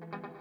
Thank you.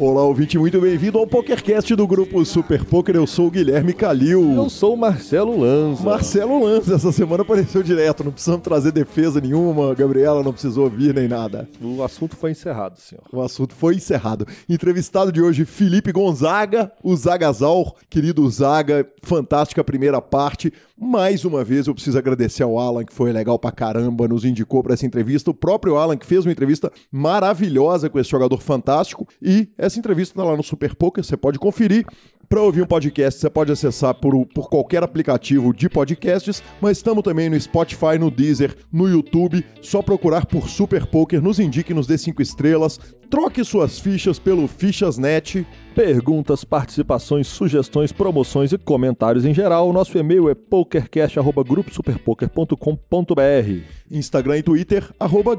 Olá, ouvinte, muito bem-vindo ao PokerCast do grupo Super Poker. Eu sou o Guilherme Calil. Eu sou o Marcelo Lanza. Marcelo Lanza, essa semana apareceu direto, não precisamos trazer defesa nenhuma, a Gabriela não precisou vir nem nada. O assunto foi encerrado, senhor. O assunto foi encerrado. Entrevistado de hoje, Felipe Gonzaga, o Zagazal, querido Zaga, fantástica primeira parte. Mais uma vez eu preciso agradecer ao Alan, que foi legal pra caramba, nos indicou para essa entrevista. O próprio Alan, que fez uma entrevista maravilhosa com esse jogador fantástico. E essa entrevista tá lá no Super Poker, você pode conferir. Para ouvir um podcast, você pode acessar por, por qualquer aplicativo de podcasts, mas estamos também no Spotify, no Deezer, no YouTube. Só procurar por Super Poker, nos indique, nos dê cinco estrelas. Troque suas fichas pelo Fichasnet. Perguntas, participações, sugestões, promoções e comentários em geral. Nosso e-mail é pokercast.gruposuperpoker.com.br Instagram e Twitter, arroba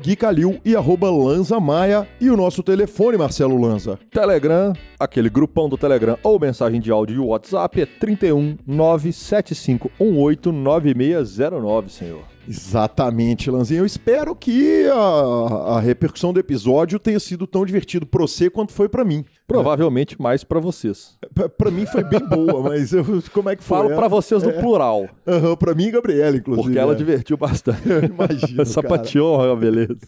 e arroba Lanza Maia. E o nosso telefone, Marcelo Lanza. Telegram, aquele grupão do Telegram ou mensagem de áudio e WhatsApp é 31 97518 9609, senhor. Exatamente, Lanzinho. Eu espero que a, a, repercussão do episódio tenha sido tão divertido para você quanto foi para mim. Provavelmente é. mais para vocês. Para mim foi bem boa, mas eu, como é que foi? Falo para vocês no é. plural. Uhum, para mim e Gabriela, inclusive. Porque ela é. divertiu bastante. Eu imagino. Sapateou, beleza.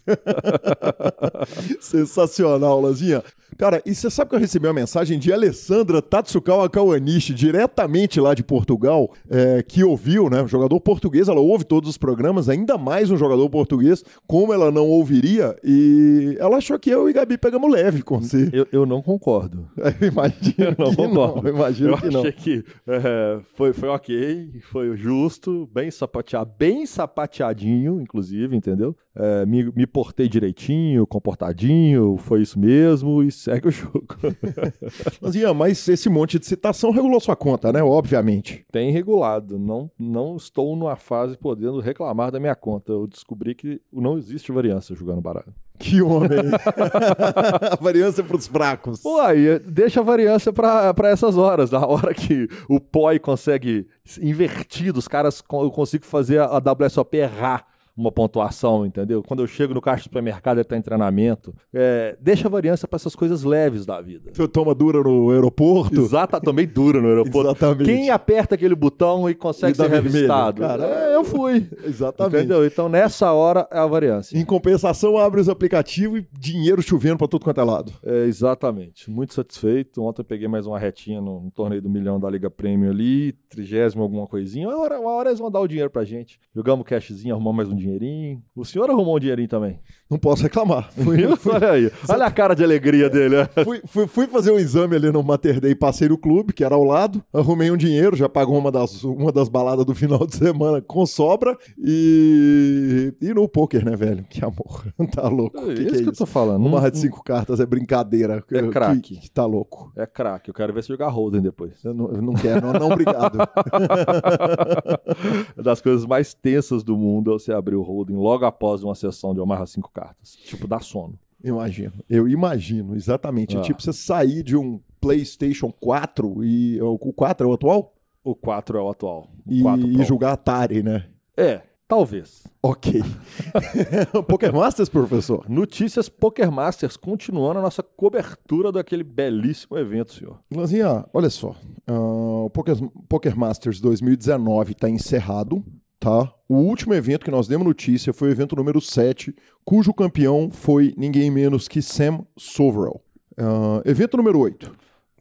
Sensacional, Lanzinha. Cara, e você sabe que eu recebi uma mensagem de Alessandra Tatsukawa Kawanishi, diretamente lá de Portugal, é, que ouviu, né? Jogador português, ela ouve todos os programas, ainda mais um jogador português, como ela não ouviria, e ela achou que eu e Gabi pegamos leve com você. Eu, eu não concordo. Eu imagino eu não concordo. Não, imagino eu que não. achei que é, foi, foi ok, foi justo, bem sapateado, bem sapateadinho, inclusive, entendeu? É, me, me portei direitinho, comportadinho, foi isso mesmo, e segue o jogo. mas, Ian, mas esse monte de citação regulou sua conta, né? Obviamente. Tem regulado. Não, não estou numa fase podendo reclamar da minha conta. Eu descobri que não existe variância jogando baralho. Que homem! a variância para os fracos. Pô, aí deixa a variância para essas horas. Na hora que o POI consegue invertido, os caras eu consigo fazer a WSOP errar uma pontuação, entendeu? Quando eu chego no caixa do supermercado, ele está em treinamento. É, deixa a variância para essas coisas leves da vida. Você toma dura no aeroporto? Exato, tomei dura no aeroporto. Exatamente. Quem aperta aquele botão e consegue e ser revistado? Cara, é, eu fui. Exatamente. Entendeu? Então, nessa hora é a variância. Em compensação, abre os aplicativos e dinheiro chovendo para tudo quanto é lado. É, exatamente. Muito satisfeito. Ontem eu peguei mais uma retinha no, no torneio do milhão da Liga Premium ali, trigésimo alguma coisinha. Uma hora, uma hora eles vão dar o dinheiro pra gente. Jogamos cashzinho, arrumamos mais um dinheirinho. O senhor arrumou um dinheirinho também? Não posso reclamar. Fui, fui... Olha aí. Olha a cara de alegria dele. fui, fui, fui, fazer um exame ali no Mater Day, passei no clube, que era ao lado, arrumei um dinheiro, já pagou uma das, uma das baladas do final de semana com sobra e, e no poker, né, velho? Que amor. Tá louco. É, que isso que, é que eu tô falando. Uma de cinco cartas é brincadeira. É craque. Que, que, tá louco. É craque. Eu quero ver se jogar Holden depois. Eu não, eu não quero, não, não obrigado. das coisas mais tensas do mundo é você abrir o Holden logo após uma sessão de Omaha cinco cartas. Tipo, dá sono. Imagino. Eu imagino, exatamente. Ah. Tipo, você sair de um PlayStation 4 e. O 4 é o atual? O 4 é o atual. O e, e jogar Atari, né? É, talvez. Ok. Poker Masters, professor? Notícias Poker Masters, continuando a nossa cobertura daquele belíssimo evento, senhor. Lanzinha, olha só. Uh, o Poker, Poker Masters 2019 está encerrado tá? O último evento que nós demos notícia foi o evento número 7, cujo campeão foi ninguém menos que Sam Soverell. Uh, evento número 8.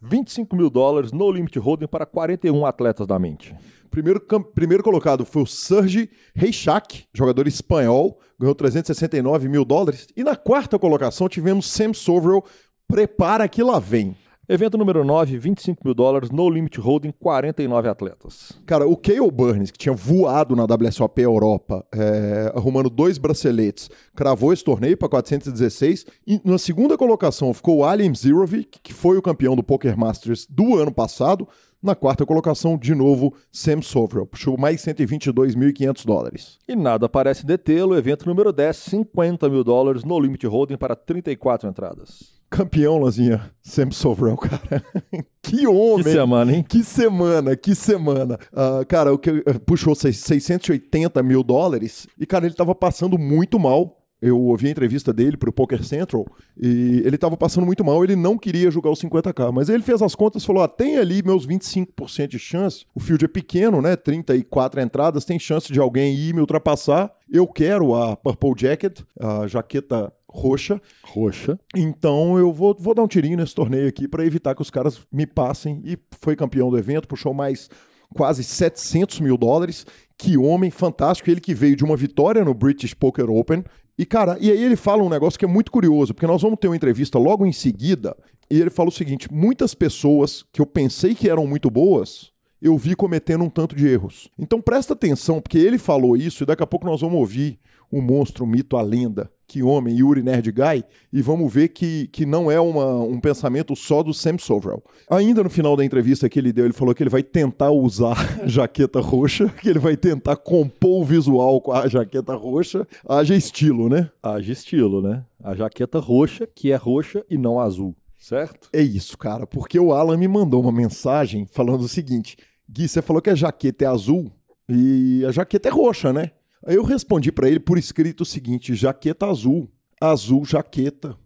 25 mil dólares no limit holding para 41 atletas da mente. Primeiro, primeiro colocado foi o Sergi Reichak, jogador espanhol, ganhou 369 mil dólares. E na quarta colocação tivemos Sam Soverell, prepara que lá vem. Evento número 9, 25 mil dólares, no limit holding, 49 atletas. Cara, o Cale Burns, que tinha voado na WSOP Europa, é, arrumando dois braceletes, cravou esse torneio para 416. E na segunda colocação ficou o Alim Zirovic, que foi o campeão do Poker Masters do ano passado. Na quarta colocação, de novo, Sam Soverell, puxou mais 122.500 dólares. E nada parece detê-lo, evento número 10, 50 mil dólares no limit holding para 34 entradas. Campeão, Lanzinha. Sempre Sovrão, cara. que homem! Que semana, hein? Que semana, que semana. Uh, cara, o que uh, puxou 680 mil dólares e, cara, ele tava passando muito mal. Eu ouvi a entrevista dele pro Poker Central e ele tava passando muito mal, ele não queria jogar os 50k, mas ele fez as contas e falou: ah, tem ali meus 25% de chance, o field é pequeno, né? 34 entradas, tem chance de alguém ir me ultrapassar. Eu quero a Purple Jacket, a jaqueta roxa. Roxa. Então eu vou, vou dar um tirinho nesse torneio aqui para evitar que os caras me passem. E foi campeão do evento, puxou mais quase 700 mil dólares. Que homem fantástico. Ele que veio de uma vitória no British Poker Open. E, cara, e aí ele fala um negócio que é muito curioso, porque nós vamos ter uma entrevista logo em seguida. E ele fala o seguinte: muitas pessoas que eu pensei que eram muito boas, eu vi cometendo um tanto de erros. Então presta atenção, porque ele falou isso e daqui a pouco nós vamos ouvir o monstro, o mito, a lenda. Que homem, Yuri Nerd Guy, e vamos ver que, que não é uma, um pensamento só do Sam Sovrel. Ainda no final da entrevista que ele deu, ele falou que ele vai tentar usar a jaqueta roxa, que ele vai tentar compor o visual com a jaqueta roxa. Haja estilo, né? Haja estilo, né? A jaqueta roxa, que é roxa e não azul. Certo? É isso, cara, porque o Alan me mandou uma mensagem falando o seguinte: Gui, você falou que a jaqueta é azul e a jaqueta é roxa, né? Eu respondi para ele por escrito o seguinte: jaqueta azul, azul jaqueta.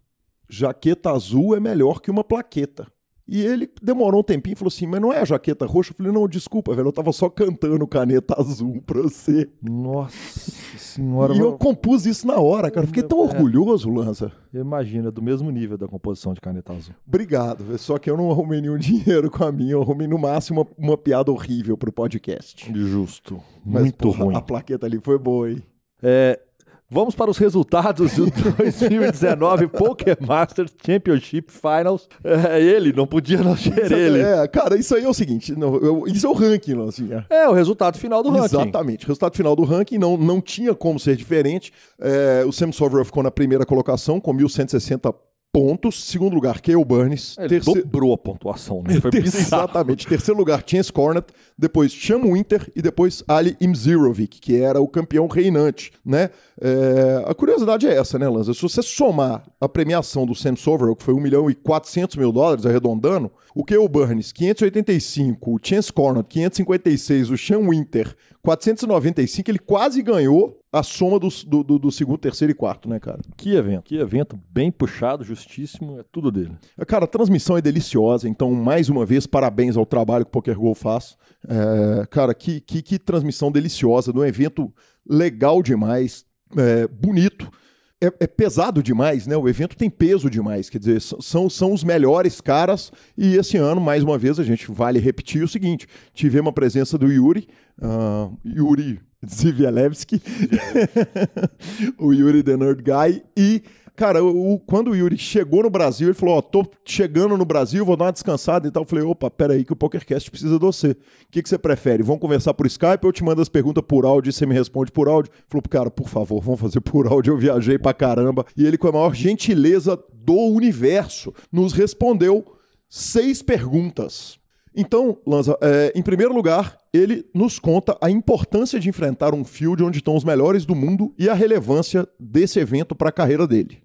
Jaqueta azul é melhor que uma plaqueta. E ele demorou um tempinho e falou assim: Mas não é a jaqueta roxa? Eu falei: Não, desculpa, velho, eu tava só cantando caneta azul pra você. Nossa senhora. E eu compus isso na hora, cara. Fiquei tão é. orgulhoso, Lanza. Imagina, do mesmo nível da composição de caneta azul. Obrigado, só que eu não arrumei nenhum dinheiro com a minha, eu arrumei no máximo uma, uma piada horrível pro podcast. Justo. Mas, Muito porra, ruim. A plaqueta ali foi boa, hein? É, Vamos para os resultados do 2019 Poker Masters Championship Finals. É ele, não podia não ser ele. É, cara, isso aí é o seguinte: não, eu, isso é o ranking, é. é. o resultado final do ranking. Exatamente. O resultado final do ranking não, não tinha como ser diferente. É, o Sam Sovereign ficou na primeira colocação com 1.160 pontos. Segundo lugar, Cale Burns. Ele terceiro... dobrou a pontuação, né? Foi Ter... Exatamente. Terceiro lugar, Chance Cornet. Depois, Cham Winter. E depois, Ali Imzirovic, que era o campeão reinante, né? É... A curiosidade é essa, né, Lanza? Se você somar a premiação do Sam Soverell, que foi 1 milhão e 400 mil dólares, arredondando, o Cale Burns, 585, o Chance Cornet, 556, o Cham Winter, 495, ele quase ganhou a soma do, do, do, segundo, terceiro e quarto, né, cara? Que evento, que evento bem puxado, justíssimo, é tudo dele. Cara, a transmissão é deliciosa, então, mais uma vez, parabéns ao trabalho que o Poker Go faz. É, cara, que, que, que, transmissão deliciosa, de um evento legal demais, é, bonito. É, é, pesado demais, né? O evento tem peso demais, quer dizer, são, são os melhores caras. E esse ano, mais uma vez, a gente vale repetir o seguinte: tivemos a presença do Yuri, uh, Yuri Zivielewski, o Yuri The Nerd Guy, e, cara, o, quando o Yuri chegou no Brasil, ele falou, ó, oh, tô chegando no Brasil, vou dar uma descansada e tal. Eu falei, opa, peraí que o PokerCast precisa de você. O que, que você prefere? Vamos conversar por Skype, eu te mando as perguntas por áudio e você me responde por áudio? Ele falou, cara, por favor, vamos fazer por áudio, eu viajei pra caramba. E ele, com a maior gentileza do universo, nos respondeu seis perguntas. Então, Lanza, é, em primeiro lugar, ele nos conta a importância de enfrentar um field onde estão os melhores do mundo e a relevância desse evento para a carreira dele.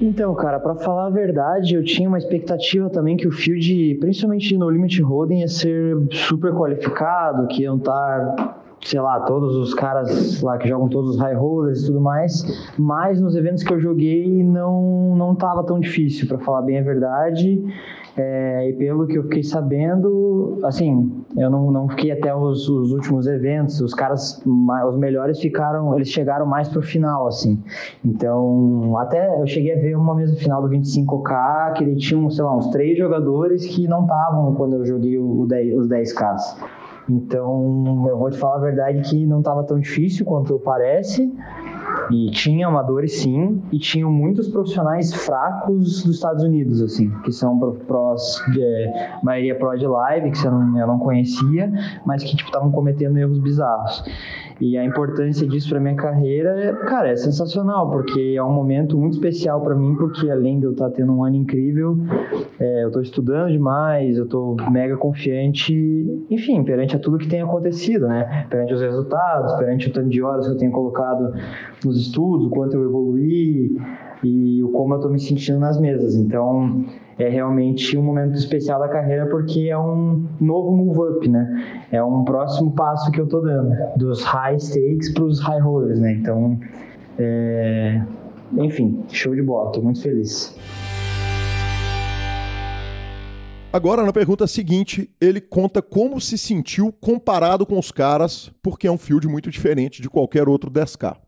Então, cara, para falar a verdade, eu tinha uma expectativa também que o field, principalmente no Limit Holding, ia ser super qualificado, que iam estar sei lá, todos os caras lá que jogam todos os high rollers e tudo mais, mas nos eventos que eu joguei não não tava tão difícil, para falar bem a verdade. É, e pelo que eu fiquei sabendo, assim, eu não, não fiquei até os, os últimos eventos, os caras, os melhores ficaram, eles chegaram mais pro final, assim. Então, até eu cheguei a ver uma mesa final do 25K, que ele tinha, sei lá, uns três jogadores que não estavam quando eu joguei o 10, os 10Ks. Então, eu vou te falar a verdade que não estava tão difícil quanto parece. E tinha amadores sim, e tinham muitos profissionais fracos dos Estados Unidos, assim, que são prós, é, maioria pró de live, que eu não, eu não conhecia, mas que estavam tipo, cometendo erros bizarros. E a importância disso para minha carreira, é, cara, é sensacional, porque é um momento muito especial para mim, porque além de eu estar tá tendo um ano incrível, é, eu estou estudando demais, eu estou mega confiante, enfim, perante a tudo que tem acontecido, né? Perante os resultados, perante o tanto de horas que eu tenho colocado nos estudos, o quanto eu evoluí e o como eu estou me sentindo nas mesas. Então, é realmente um momento especial da carreira porque é um novo move up, né? É um próximo passo que eu tô dando, dos high stakes para os high rollers, né? Então, é... enfim, show de bola, tô muito feliz. Agora, na pergunta seguinte, ele conta como se sentiu comparado com os caras, porque é um field muito diferente de qualquer outro 10K.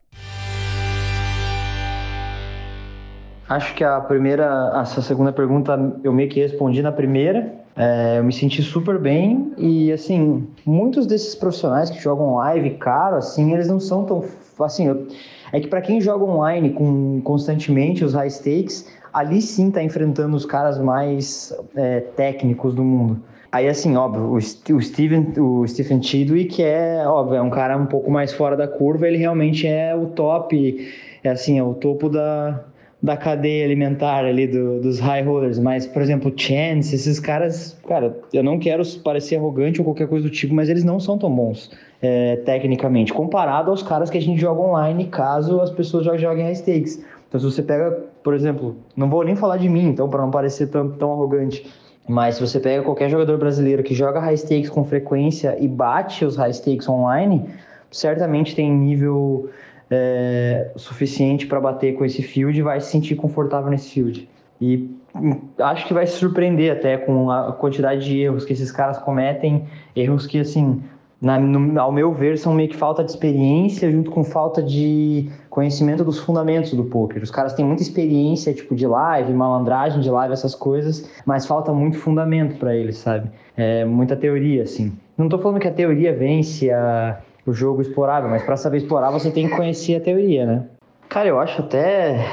Acho que a primeira, essa segunda pergunta eu meio que respondi na primeira. É, eu me senti super bem e assim, muitos desses profissionais que jogam live caro, assim, eles não são tão assim. Eu, é que para quem joga online com constantemente os high stakes, ali sim tá enfrentando os caras mais é, técnicos do mundo. Aí, assim, óbvio, o, Steven, o Stephen Chidwick é, óbvio, é um cara um pouco mais fora da curva, ele realmente é o top, é assim, é o topo da, da cadeia alimentar ali do, dos high rollers, mas, por exemplo, Chance, esses caras, cara, eu não quero parecer arrogante ou qualquer coisa do tipo, mas eles não são tão bons é, tecnicamente, comparado aos caras que a gente joga online, caso as pessoas já joguem high stakes. Então, se você pega, por exemplo, não vou nem falar de mim, então, para não parecer tão, tão arrogante, mas se você pega qualquer jogador brasileiro que joga high stakes com frequência e bate os high stakes online, certamente tem nível é, suficiente para bater com esse field vai se sentir confortável nesse field. E hum, acho que vai se surpreender até com a quantidade de erros que esses caras cometem, erros que, assim, na, no, ao meu ver, são meio que falta de experiência junto com falta de conhecimento dos fundamentos do poker. Os caras têm muita experiência, tipo, de live, malandragem de live, essas coisas, mas falta muito fundamento para eles, sabe? É, muita teoria, assim. Não tô falando que a teoria vence a o jogo explorável, mas para saber explorar você tem que conhecer a teoria, né? Cara, eu acho até.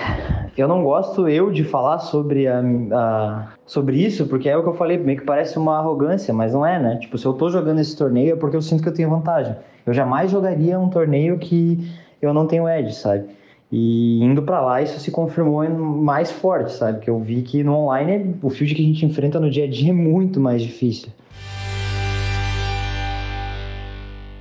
Eu não gosto eu de falar sobre, a, a, sobre isso, porque é o que eu falei, meio que parece uma arrogância, mas não é, né? Tipo, se eu tô jogando esse torneio é porque eu sinto que eu tenho vantagem. Eu jamais jogaria um torneio que eu não tenho edge, sabe? E indo para lá, isso se confirmou mais forte, sabe? Que eu vi que no online, o field que a gente enfrenta no dia a dia é muito mais difícil.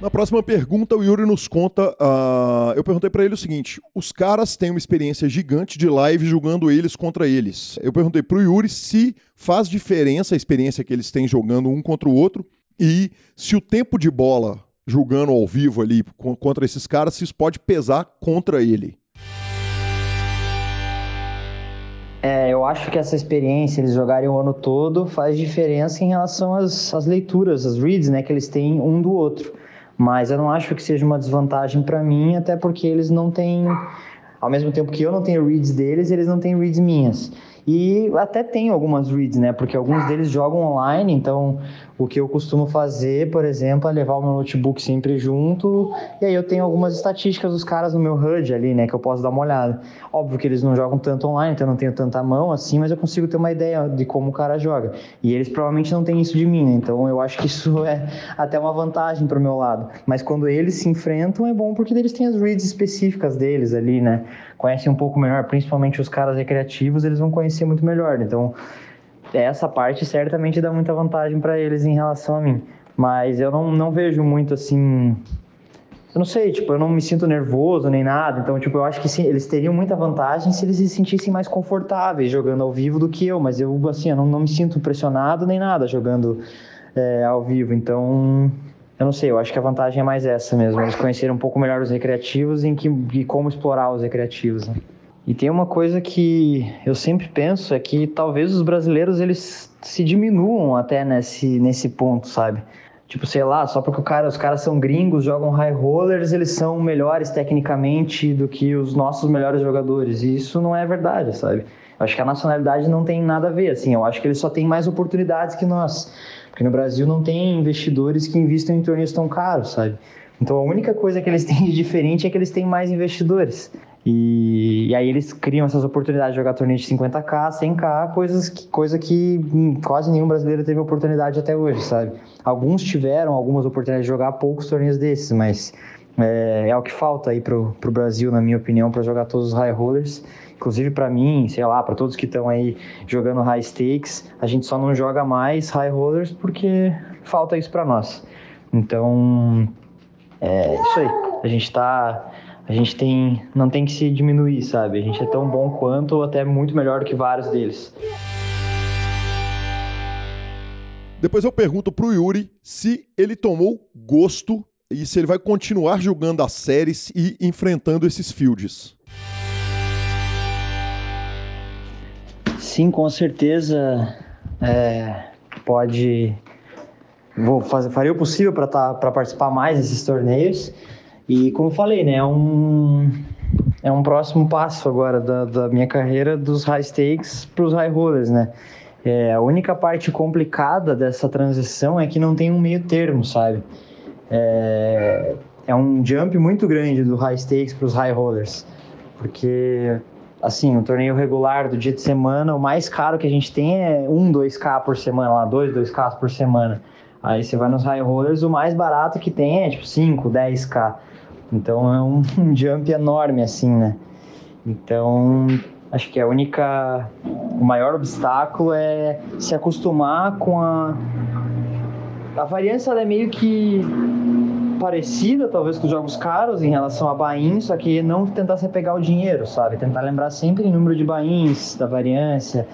Na próxima pergunta, o Yuri nos conta. Uh, eu perguntei para ele o seguinte: os caras têm uma experiência gigante de live jogando eles contra eles. Eu perguntei pro Yuri se faz diferença a experiência que eles têm jogando um contra o outro e se o tempo de bola jogando ao vivo ali contra esses caras, se isso pode pesar contra ele. É, eu acho que essa experiência, eles jogarem o ano todo, faz diferença em relação às, às leituras, às reads, né, que eles têm um do outro. Mas eu não acho que seja uma desvantagem para mim, até porque eles não têm, ao mesmo tempo que eu não tenho reads deles, eles não têm reads minhas. E até tenho algumas reads, né? Porque alguns deles jogam online, então o que eu costumo fazer, por exemplo, é levar o meu notebook sempre junto, e aí eu tenho algumas estatísticas dos caras no meu HUD ali, né, que eu posso dar uma olhada. Óbvio que eles não jogam tanto online, então eu não tenho tanta mão assim, mas eu consigo ter uma ideia de como o cara joga. E eles provavelmente não têm isso de mim, né? então eu acho que isso é até uma vantagem pro meu lado. Mas quando eles se enfrentam é bom porque eles têm as reads específicas deles ali, né? Conhecem um pouco melhor, principalmente os caras recreativos, eles vão conhecer muito melhor. Então, essa parte certamente dá muita vantagem para eles em relação a mim. Mas eu não, não vejo muito assim. Eu não sei, tipo, eu não me sinto nervoso nem nada. Então, tipo, eu acho que sim, eles teriam muita vantagem se eles se sentissem mais confortáveis jogando ao vivo do que eu. Mas eu, assim, eu não, não me sinto pressionado nem nada jogando é, ao vivo. Então, eu não sei, eu acho que a vantagem é mais essa mesmo. Eles conheceram um pouco melhor os recreativos em que, e como explorar os recreativos. Né? E tem uma coisa que eu sempre penso é que talvez os brasileiros eles se diminuam até nesse, nesse ponto, sabe? Tipo, sei lá, só porque cara, os caras são gringos, jogam high rollers, eles são melhores tecnicamente do que os nossos melhores jogadores. E isso não é verdade, sabe? Eu acho que a nacionalidade não tem nada a ver, assim. Eu acho que eles só têm mais oportunidades que nós. Porque no Brasil não tem investidores que investem em torneios tão caros, sabe? Então a única coisa que eles têm de diferente é que eles têm mais investidores. E, e, aí eles criam essas oportunidades de jogar torneio de 50k, 100k, coisas que, coisa que hum, quase nenhum brasileiro teve oportunidade até hoje, sabe? Alguns tiveram algumas oportunidades de jogar poucos torneios desses, mas É, é o que falta aí pro, pro Brasil, na minha opinião, para jogar todos os high rollers. Inclusive para mim, sei lá, para todos que estão aí jogando high stakes, a gente só não joga mais high rollers porque falta isso para nós. Então, é isso aí. A gente tá a gente tem não tem que se diminuir, sabe? A gente é tão bom quanto ou até muito melhor do que vários deles. Depois eu pergunto pro Yuri se ele tomou gosto e se ele vai continuar jogando as séries e enfrentando esses fields. Sim, com certeza é, pode. Vou fazer, farei o possível para tá, participar mais desses torneios. E como falei, né, é um, é um próximo passo agora da, da minha carreira dos high stakes para os high rollers, né? É, a única parte complicada dessa transição é que não tem um meio termo, sabe? É, é um jump muito grande do high stakes para os high rollers, porque assim, o torneio regular do dia de semana, o mais caro que a gente tem é 1, 2K por semana, lá, 2, 2K por semana. Aí você vai nos high rollers, o mais barato que tem é tipo 5, 10K. Então é um, um jump enorme assim, né? Então, acho que a única o maior obstáculo é se acostumar com a a variância é meio que parecida, talvez, com os jogos caros em relação a bains, só que não tentar se pegar o dinheiro, sabe? Tentar lembrar sempre o número de bains, da variância.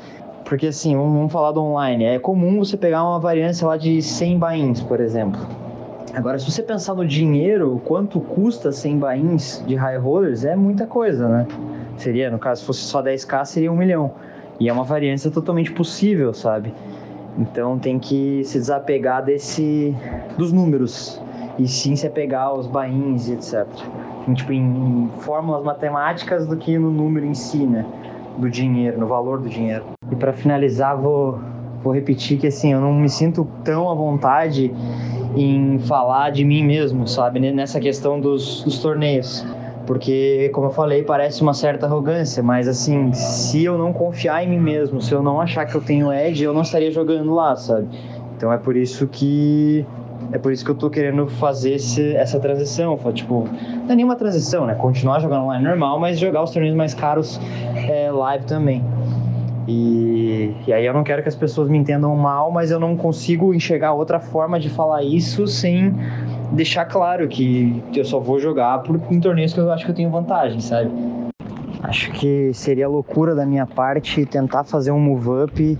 Porque, assim, vamos falar do online. É comum você pegar uma variância lá de 100 bains, por exemplo. Agora, se você pensar no dinheiro, quanto custa 100 bains de high rollers, é muita coisa, né? Seria, no caso, se fosse só 10k, seria um milhão. E é uma variância totalmente possível, sabe? Então tem que se desapegar desse dos números e sim se apegar aos bains e etc. Em, tipo, em, fórmulas matemáticas do que no número em si, né? Do dinheiro, no valor do dinheiro. E para finalizar, vou, vou repetir que assim, eu não me sinto tão à vontade em falar de mim mesmo, sabe? Nessa questão dos, dos torneios. Porque, como eu falei, parece uma certa arrogância, mas assim, se eu não confiar em mim mesmo, se eu não achar que eu tenho edge, eu não estaria jogando lá, sabe? Então é por isso que é por isso que eu tô querendo fazer esse, essa transição. Tipo, não é nenhuma transição, né? Continuar jogando online normal, mas jogar os torneios mais caros é, live também. E, e aí eu não quero que as pessoas me entendam mal, mas eu não consigo enxergar outra forma de falar isso sem deixar claro que eu só vou jogar por, em torneios que eu acho que eu tenho vantagem, sabe? Acho que seria loucura da minha parte tentar fazer um move up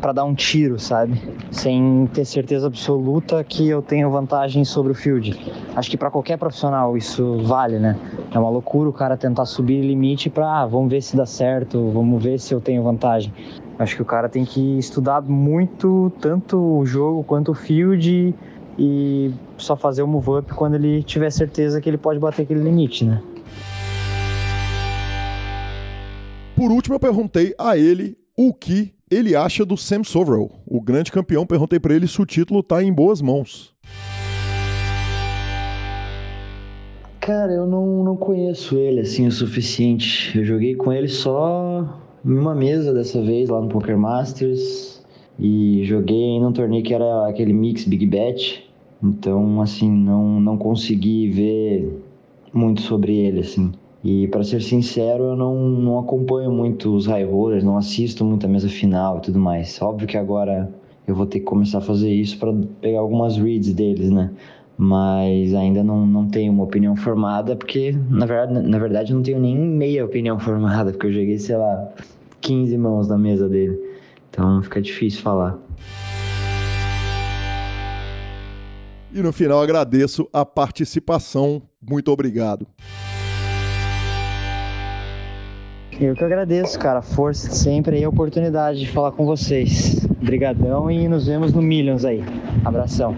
para dar um tiro, sabe? Sem ter certeza absoluta que eu tenho vantagem sobre o field. Acho que para qualquer profissional isso vale, né? É uma loucura o cara tentar subir limite para, ah, vamos ver se dá certo, vamos ver se eu tenho vantagem. Acho que o cara tem que estudar muito tanto o jogo quanto o field e só fazer o move up quando ele tiver certeza que ele pode bater aquele limite, né? Por último, eu perguntei a ele o que ele acha do Sam Soverell, o grande campeão. Perguntei para ele se o título está em boas mãos. Cara, eu não, não conheço ele assim o suficiente. Eu joguei com ele só em uma mesa dessa vez lá no Poker Masters e joguei num torneio que era aquele mix Big Bet. Então, assim, não não consegui ver muito sobre ele assim. E para ser sincero, eu não, não acompanho muito os high rollers, não assisto muito a mesa final e tudo mais. Óbvio que agora eu vou ter que começar a fazer isso para pegar algumas reads deles, né? Mas ainda não, não tenho uma opinião formada, porque na verdade, na verdade eu não tenho nem meia opinião formada, porque eu joguei, sei lá, 15 mãos na mesa dele. Então fica difícil falar. E no final agradeço a participação. Muito obrigado. Eu que agradeço, cara. Força sempre aí a oportunidade de falar com vocês. Obrigadão e nos vemos no Millions aí. Abração.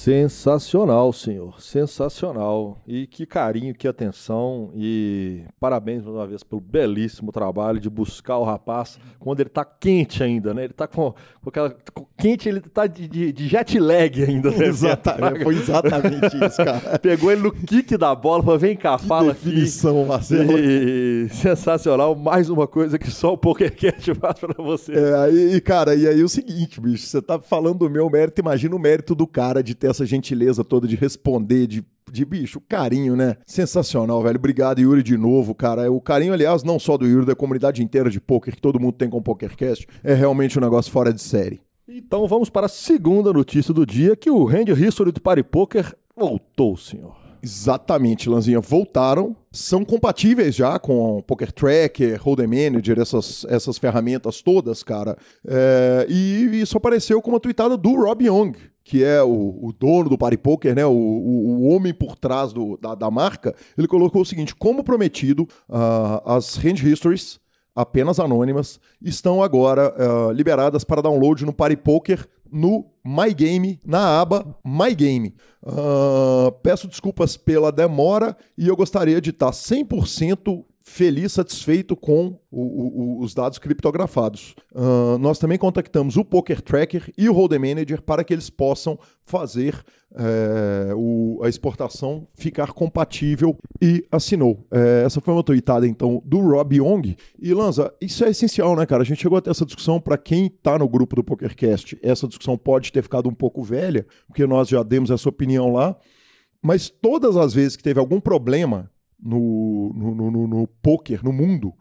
Sensacional, senhor. Sensacional. E que carinho, que atenção. E parabéns mais uma vez pelo belíssimo trabalho de buscar o rapaz quando ele tá quente ainda, né? Ele tá com, com aquela. Com, quente, ele tá de, de, de, jet lag ainda, né? Exatamente. Foi exatamente isso, cara. Pegou ele no kick da bola, falou: vem cá, que fala definição, aqui. Marcelo. E, sensacional. Mais uma coisa que só o PokerCast faz pra você. É, e, cara, e aí o seguinte, bicho, você tá falando do meu mérito, imagina o mérito do cara de ter essa gentileza toda de responder, de de bicho, carinho, né? Sensacional, velho. Obrigado, Yuri, de novo, cara. O carinho, aliás, não só do Yuri, da comunidade inteira de poker que todo mundo tem com o PokerCast, é realmente um negócio fora de série. Então vamos para a segunda notícia do dia, que o Hand History do Party Poker voltou, senhor. Exatamente, Lanzinha. Voltaram, são compatíveis já com Poker Tracker, Hold'em Manager, essas, essas ferramentas todas, cara. É, e isso apareceu com uma tweetada do Rob Young, que é o, o, dono do Party Poker, né, o, o, o homem por trás do, da, da, marca, ele colocou o seguinte: como prometido, uh, as Hand Histories, apenas anônimas, estão agora uh, liberadas para download no Party Poker no My Game, na aba My Game. Uh, peço desculpas pela demora e eu gostaria de estar 100% feliz, satisfeito com o, o, os dados criptografados. Uh, nós também contactamos o Poker Tracker e o Hold'em Manager para que eles possam fazer é, o, a exportação ficar compatível e assinou. É, essa foi uma tweetada, então, do Rob Young. E, Lanza, isso é essencial, né, cara? A gente chegou até essa discussão para quem está no grupo do PokerCast. Essa discussão pode ter ficado um pouco velha, porque nós já demos essa opinião lá. Mas todas as vezes que teve algum problema no, no, no, no poker, no mundo,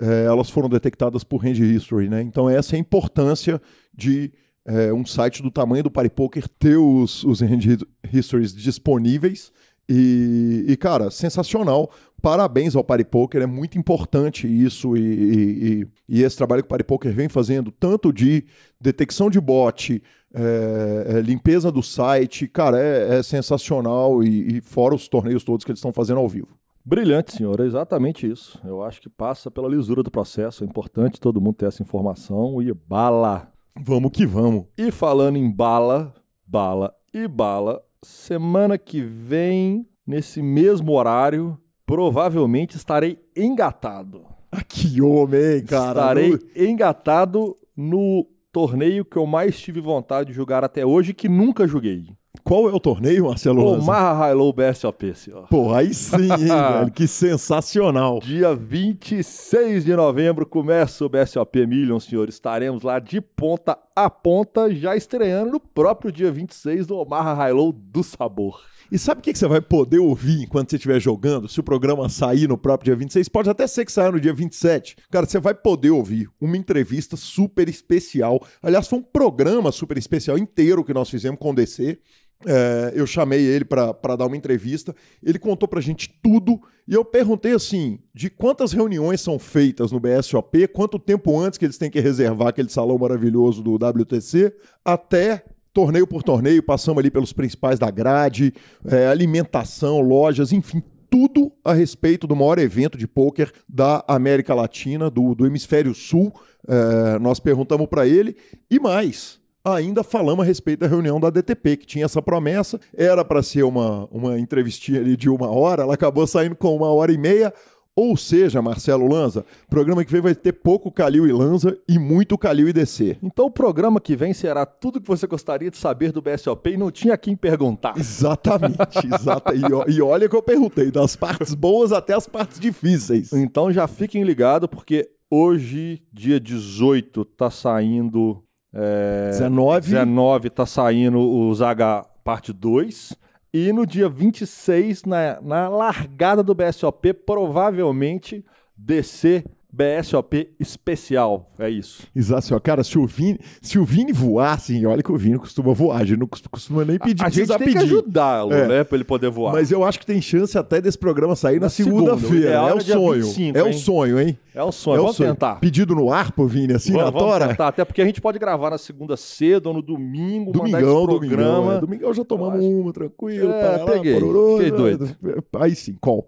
é, elas foram detectadas por Range History, né? Então essa é a importância de é, um site do tamanho do Poker ter os, os Range Histories disponíveis e, e, cara, sensacional. Parabéns ao Poker, é muito importante isso e, e, e, esse trabalho que o Poker vem fazendo, tanto de detecção de bot, é, é, limpeza do site, cara, é, é sensacional e, e fora os torneios todos que eles estão fazendo ao vivo. Brilhante, senhor. É exatamente isso. Eu acho que passa pela lisura do processo. É importante todo mundo ter essa informação e bala. Vamos que vamos. E falando em bala, bala e bala, semana que vem, nesse mesmo horário, provavelmente estarei engatado. Ah, que homem, cara. Estarei engatado no torneio que eu mais tive vontade de jogar até hoje, que nunca joguei. Qual é o torneio, Marcelo? O Marra High Low BSOP, senhor. Pô, aí sim, hein, velho? Que sensacional. Dia 26 de novembro começa o BSOP Million, senhor. Estaremos lá de ponta a ponta, já estreando no próprio dia 26 do Omaha High Low do Sabor. E sabe o que, você vai poder ouvir enquanto você estiver jogando? Se o programa sair no próprio dia 26, pode até ser que saia no dia 27. Cara, você vai poder ouvir uma entrevista super especial. Aliás, foi um programa super especial inteiro que nós fizemos com o DC. É, eu chamei ele para dar uma entrevista. Ele contou pra gente tudo. E eu perguntei assim: de quantas reuniões são feitas no BSOP, quanto tempo antes que eles têm que reservar aquele salão maravilhoso do WTC, até torneio por torneio, passamos ali pelos principais da grade, é, alimentação, lojas, enfim, tudo a respeito do maior evento de pôquer da América Latina, do, do Hemisfério Sul. É, nós perguntamos para ele e mais. Ainda falamos a respeito da reunião da DTP, que tinha essa promessa, era para ser uma, uma entrevistinha ali de uma hora, ela acabou saindo com uma hora e meia. Ou seja, Marcelo Lanza, programa que vem vai ter pouco Calil e Lanza e muito Calil e DC. Então o programa que vem será tudo que você gostaria de saber do BSOP e não tinha quem perguntar. Exatamente, exata. e, e olha que eu perguntei, das partes boas até as partes difíceis. Então já fiquem ligados, porque hoje, dia 18, tá saindo. É, 19. 19 tá saindo o Zaga parte 2. E no dia 26, na, na largada do BSOP, provavelmente descer BSOP especial. É isso. Exato, senhor. Cara, se o Vini, se o Vini voar, assim, olha que o Vini costuma voar, a gente não costuma nem pedir. A, a gente tem pedir. que ajudá-lo, é. né, pra ele poder voar. Mas eu acho que tem chance até desse programa sair na, na segunda-feira. é, o sonho. 25, é o sonho, hein? É o sonho. É vamos sonho. tentar. Pedido no ar pro Vini, assim, vamos, na tora? Tentar. Até porque a gente pode gravar na segunda cedo ou no domingo, Domingão. Domingão, é. Domingão já tomamos uma, tranquilo. É, peguei. Pororô, Fiquei doido. Aí sim, qual?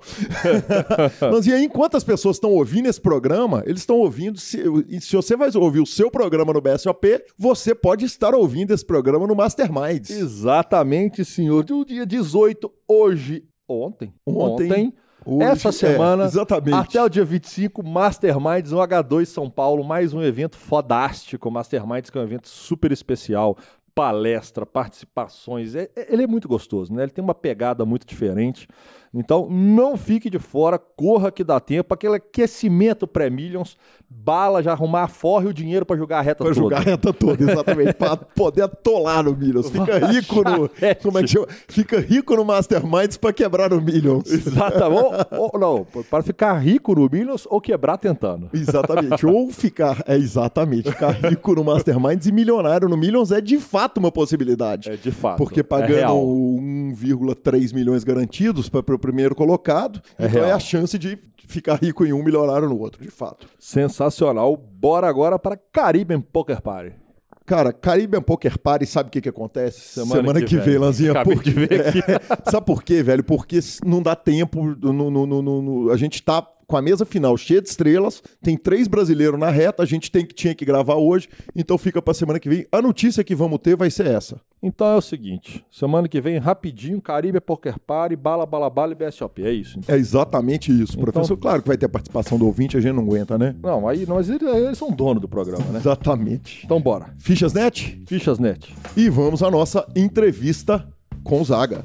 Mas e aí, enquanto as pessoas estão ouvindo esse programa, eles estão ouvindo. Se, se você vai ouvir o seu programa no BSOP, você pode estar ouvindo esse programa no Masterminds. Exatamente, senhor. Do dia 18, hoje, ontem. Ontem. ontem Hoje, essa semana, é, exatamente. até o dia 25, Masterminds no H2 São Paulo, mais um evento fodástico. Masterminds, que é um evento super especial. Palestra, participações. É, é, ele é muito gostoso, né? Ele tem uma pegada muito diferente. Então, não fique de fora, corra que dá tempo, aquele aquecimento pré-millions, bala, já arrumar a forra e o dinheiro para jogar a reta pra toda. jogar a reta toda, exatamente. pra poder atolar no Millions. Fica rico no. Como é que chama? Fica rico no Masterminds pra quebrar no Millions. Exatamente. Ou, ou, não, para ficar rico no Millions ou quebrar tentando. Exatamente. ou ficar. É exatamente. Ficar rico no Masterminds e milionário no Millions é de fato uma possibilidade. É de fato. Porque é pagando real. 1,3 milhões garantidos para o primeiro colocado, É então é real. a chance de ficar rico em um, milionário no outro, de fato. Sensacional. Bora agora para Caribbean Poker Party. Cara, Caribbean Poker Party, sabe o que, que acontece? Semana que que, vem. Lanzinha. Acabei porque- de ver aqui. É, sabe por quê, velho? Porque não dá tempo. No- no- no- a gente tá com a mesa final cheia de estrelas, tem três brasileiros na reta, a gente tem, que- tinha que gravar hoje, então fica pra semana que vem. A notícia que vamos ter vai ser essa. Então é o seguinte, semana que vem, rapidinho, Caribe Poker Party, bala, bala, bala e BSOP. É isso. É exatamente isso, Então- professor. Claro que vai ter a participação do ouvinte, a gente não aguenta, né? Não, aí mas eles, eles são dono do programa, né? Exatamente. Então bora. Fichas net? Fichas net. E vamos à nossa entrevista com o Zaga.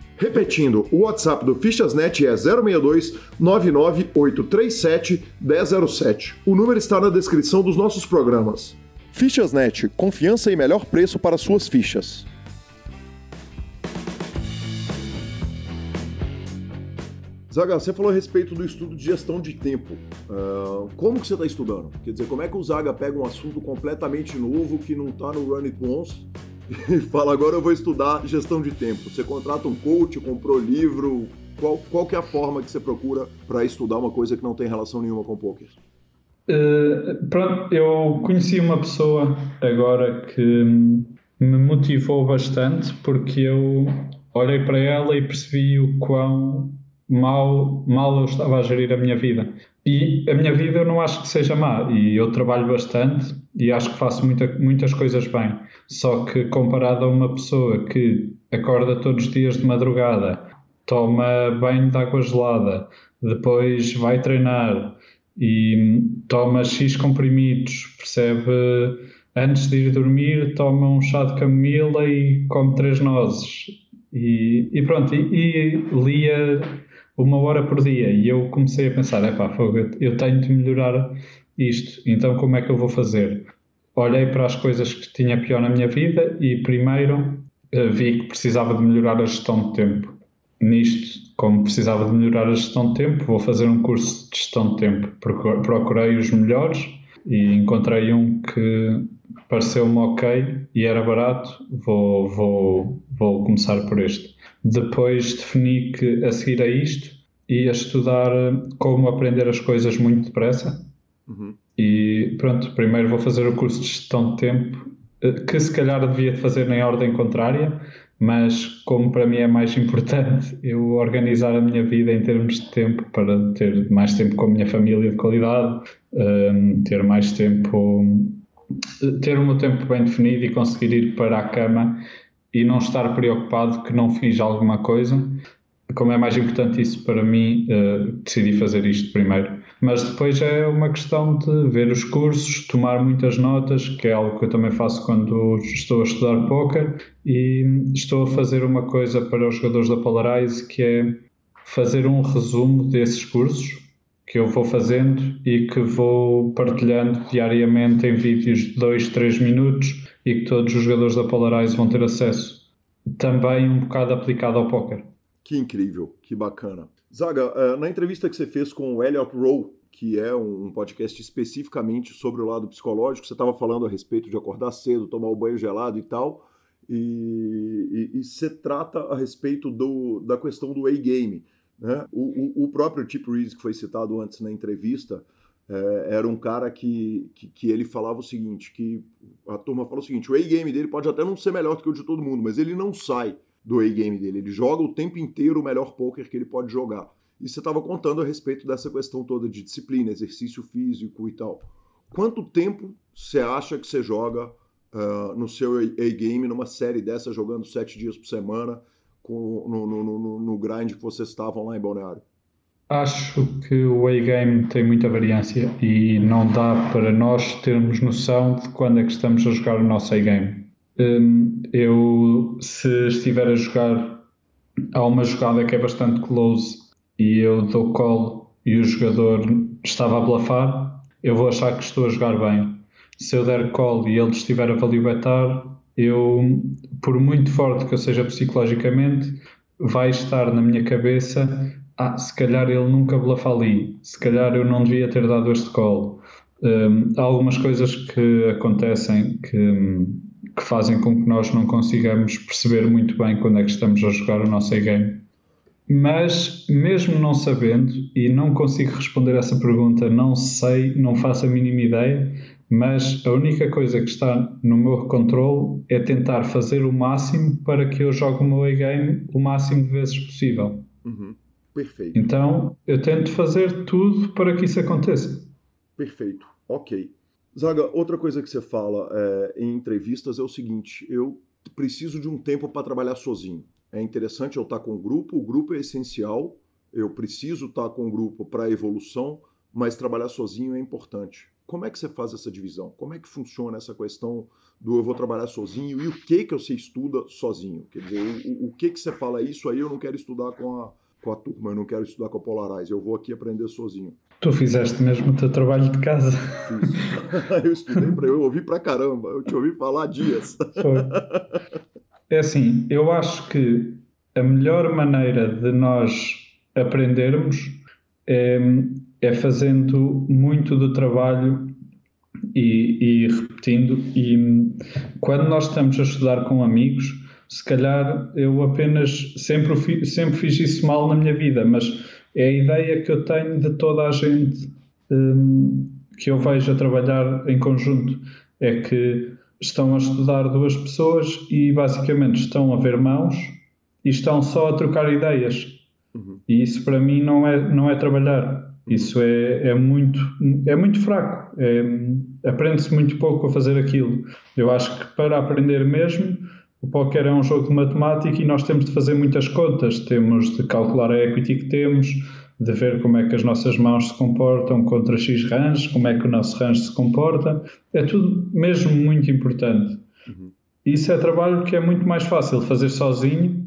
Repetindo, o WhatsApp do Fichas.net é 062 99837 1007. O número está na descrição dos nossos programas. Fichas.net, confiança e melhor preço para suas fichas. Zaga, você falou a respeito do estudo de gestão de tempo. Ah, como que você está estudando? Quer dizer, como é que o Zaga pega um assunto completamente novo que não está no Run It Once e fala agora eu vou estudar gestão de tempo? Você contrata um coach, comprou livro? Qual, qual que é a forma que você procura para estudar uma coisa que não tem relação nenhuma com poker? Uh, pronto, eu conheci uma pessoa agora que me motivou bastante porque eu olhei para ela e percebi o quão mal, mal eu estava a gerir a minha vida. E a minha vida eu não acho que seja má e eu trabalho bastante e acho que faço muita, muitas coisas bem. Só que comparado a uma pessoa que acorda todos os dias de madrugada, toma banho de água gelada, depois vai treinar e toma X comprimidos, percebe? Antes de ir dormir, toma um chá de camomila e come três nozes. E, e pronto, e, e lia uma hora por dia. E eu comecei a pensar: epá, fogo, eu- tenho de melhorar isto, então como é que eu vou fazer? Olhei para as coisas que tinha pior na minha vida e primeiro eh, vi que precisava de melhorar a gestão de tempo nisto, como precisava de melhorar a gestão de tempo, vou fazer um curso de gestão de tempo. Procu- Procurei os melhores e encontrei um que pareceu-me ok e era barato, vou, vou, vou começar por este. Depois defini que a seguir a isto ia estudar eh, como aprender as coisas muito depressa. E pronto, primeiro vou fazer o curso de gestão de tempo, eh, que se calhar devia fazer em ordem contrária, mas como para mim é mais importante eu organizar a minha vida em termos de tempo para ter mais tempo com a minha família de qualidade, hum, ter mais tempo, ter o meu tempo bem definido e conseguir ir para a cama e não estar preocupado que não fiz alguma coisa. Como é mais importante isso para mim, eh, decidi fazer isto primeiro. Mas depois é uma questão de ver os cursos, tomar muitas notas, que é algo que eu também faço quando estou a estudar póquer, e estou a fazer uma coisa para os jogadores da Polarize, que é fazer um resumo desses cursos que eu vou fazendo e que vou partilhando diariamente em vídeos de 2, 3 minutos e que todos os jogadores da Polarize vão ter acesso. Também um bocado aplicado ao póquer. Que incrível, que bacana. Zaga, eh, na entrevista que você fez com o Elliot Rowe, que é um podcast especificamente sobre o lado psicológico, você estava falando a respeito de acordar cedo, tomar o banho gelado e tal, e, e- e você trata a respeito do, da questão do A-game. Né? O, o- o próprio Chip Reeves, que foi citado antes na entrevista, eh, era um cara que, que, que ele falava o seguinte, que a turma falou o seguinte, o A-game dele pode até não ser melhor do que o de todo mundo, mas ele não sai do A-game dele. Ele joga o tempo inteiro o melhor poker que ele pode jogar. E você estava contando a respeito dessa questão toda de disciplina, exercício físico e tal. Quanto tempo você acha que você joga uh, no seu A-game, numa série dessa, jogando sete dias por semana, com, no, no, no, no grind que vocês estavam lá em Balneário? Acho que o A-game tem muita variância e não dá para nós termos noção de quando é que estamos a jogar o nosso A-game. Um, eu, se estiver a jogar, há uma jogada que é bastante close e eu dou call e o jogador estava a blafar, eu vou achar que estou a jogar bem. Se eu der call e ele estiver a value betar, eu, por muito forte que eu seja psicologicamente, vai estar na minha cabeça ah, se calhar ele nunca blafa ali, se calhar eu não devia ter dado este call. Um, há algumas coisas que acontecem que, que fazem com que nós não consigamos perceber muito bem quando é que estamos a jogar o nosso A-game. Mas, mesmo não sabendo, e não consigo responder essa pergunta, não sei, não faço a mínima ideia, mas a única coisa que está no meu controle é tentar fazer o máximo para que eu jogue o meu A-game o máximo de vezes possível. Uhum. Perfeito. Então, eu tento fazer tudo para que isso aconteça. Perfeito. Ok. Zaga, outra coisa que você fala é, em entrevistas é o seguinte: eu preciso de um tempo para trabalhar sozinho. É interessante eu estar com o grupo, o grupo é essencial, eu preciso estar com o grupo para a evolução, mas trabalhar sozinho é importante. Como é que você faz essa divisão? Como é que funciona essa questão do eu vou trabalhar sozinho e o que que você estuda sozinho? Quer dizer, o, o que que você fala isso aí eu não quero estudar com a, com a turma, eu não quero estudar com a Polarize, eu vou aqui aprender sozinho. Tu fizeste mesmo o teu trabalho de casa. Fiz. eu estudei para eu ouvi pra caramba, eu te ouvi falar dias. Foi. É assim, eu acho que a melhor maneira de nós aprendermos é, é fazendo muito do trabalho e, e repetindo. E quando nós estamos a estudar com amigos, se calhar eu apenas sempre, sempre fiz isso mal na minha vida, mas é a ideia que eu tenho de toda a gente um, que eu vejo a trabalhar em conjunto. É que estão a estudar duas pessoas e basicamente estão a ver mãos e estão só a trocar ideias. Uhum. E isso para mim não é, não é trabalhar. Isso é, é, muito, é muito fraco. É, Aprende-se muito pouco a fazer aquilo. Eu acho que para aprender mesmo o póquer é um jogo de matemática e nós temos de fazer muitas contas. Temos de calcular a equity que temos, de ver como é que as nossas mãos se comportam contra X range, como é que o nosso range se comporta. É tudo mesmo muito importante. Uhum. Isso é trabalho que é muito mais fácil fazer sozinho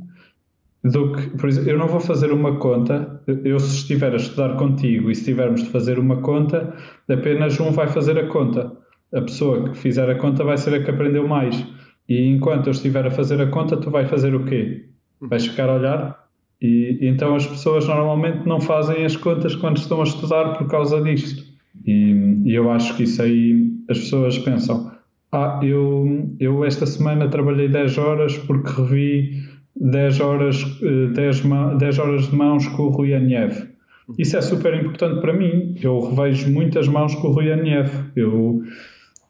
do que, por exemplo, eu não vou fazer uma conta, eu se estiver a estudar contigo e se tivermos de fazer uma conta, apenas um vai fazer a conta. A pessoa que fizer a conta vai ser a que aprendeu mais. E enquanto eu estiver a fazer a conta, tu vais fazer o quê? Vais ficar a olhar? E, e então as pessoas normalmente não fazem as contas quando estão a estudar por causa disto. E, e eu acho que isso aí as pessoas pensam: ah, eu, eu esta semana trabalhei 10 horas porque revi 10 horas, 10, 10 horas de mãos com o Rui Aniev. Isso é super importante para mim. Eu revejo muitas mãos com o Rui Aniev. Eu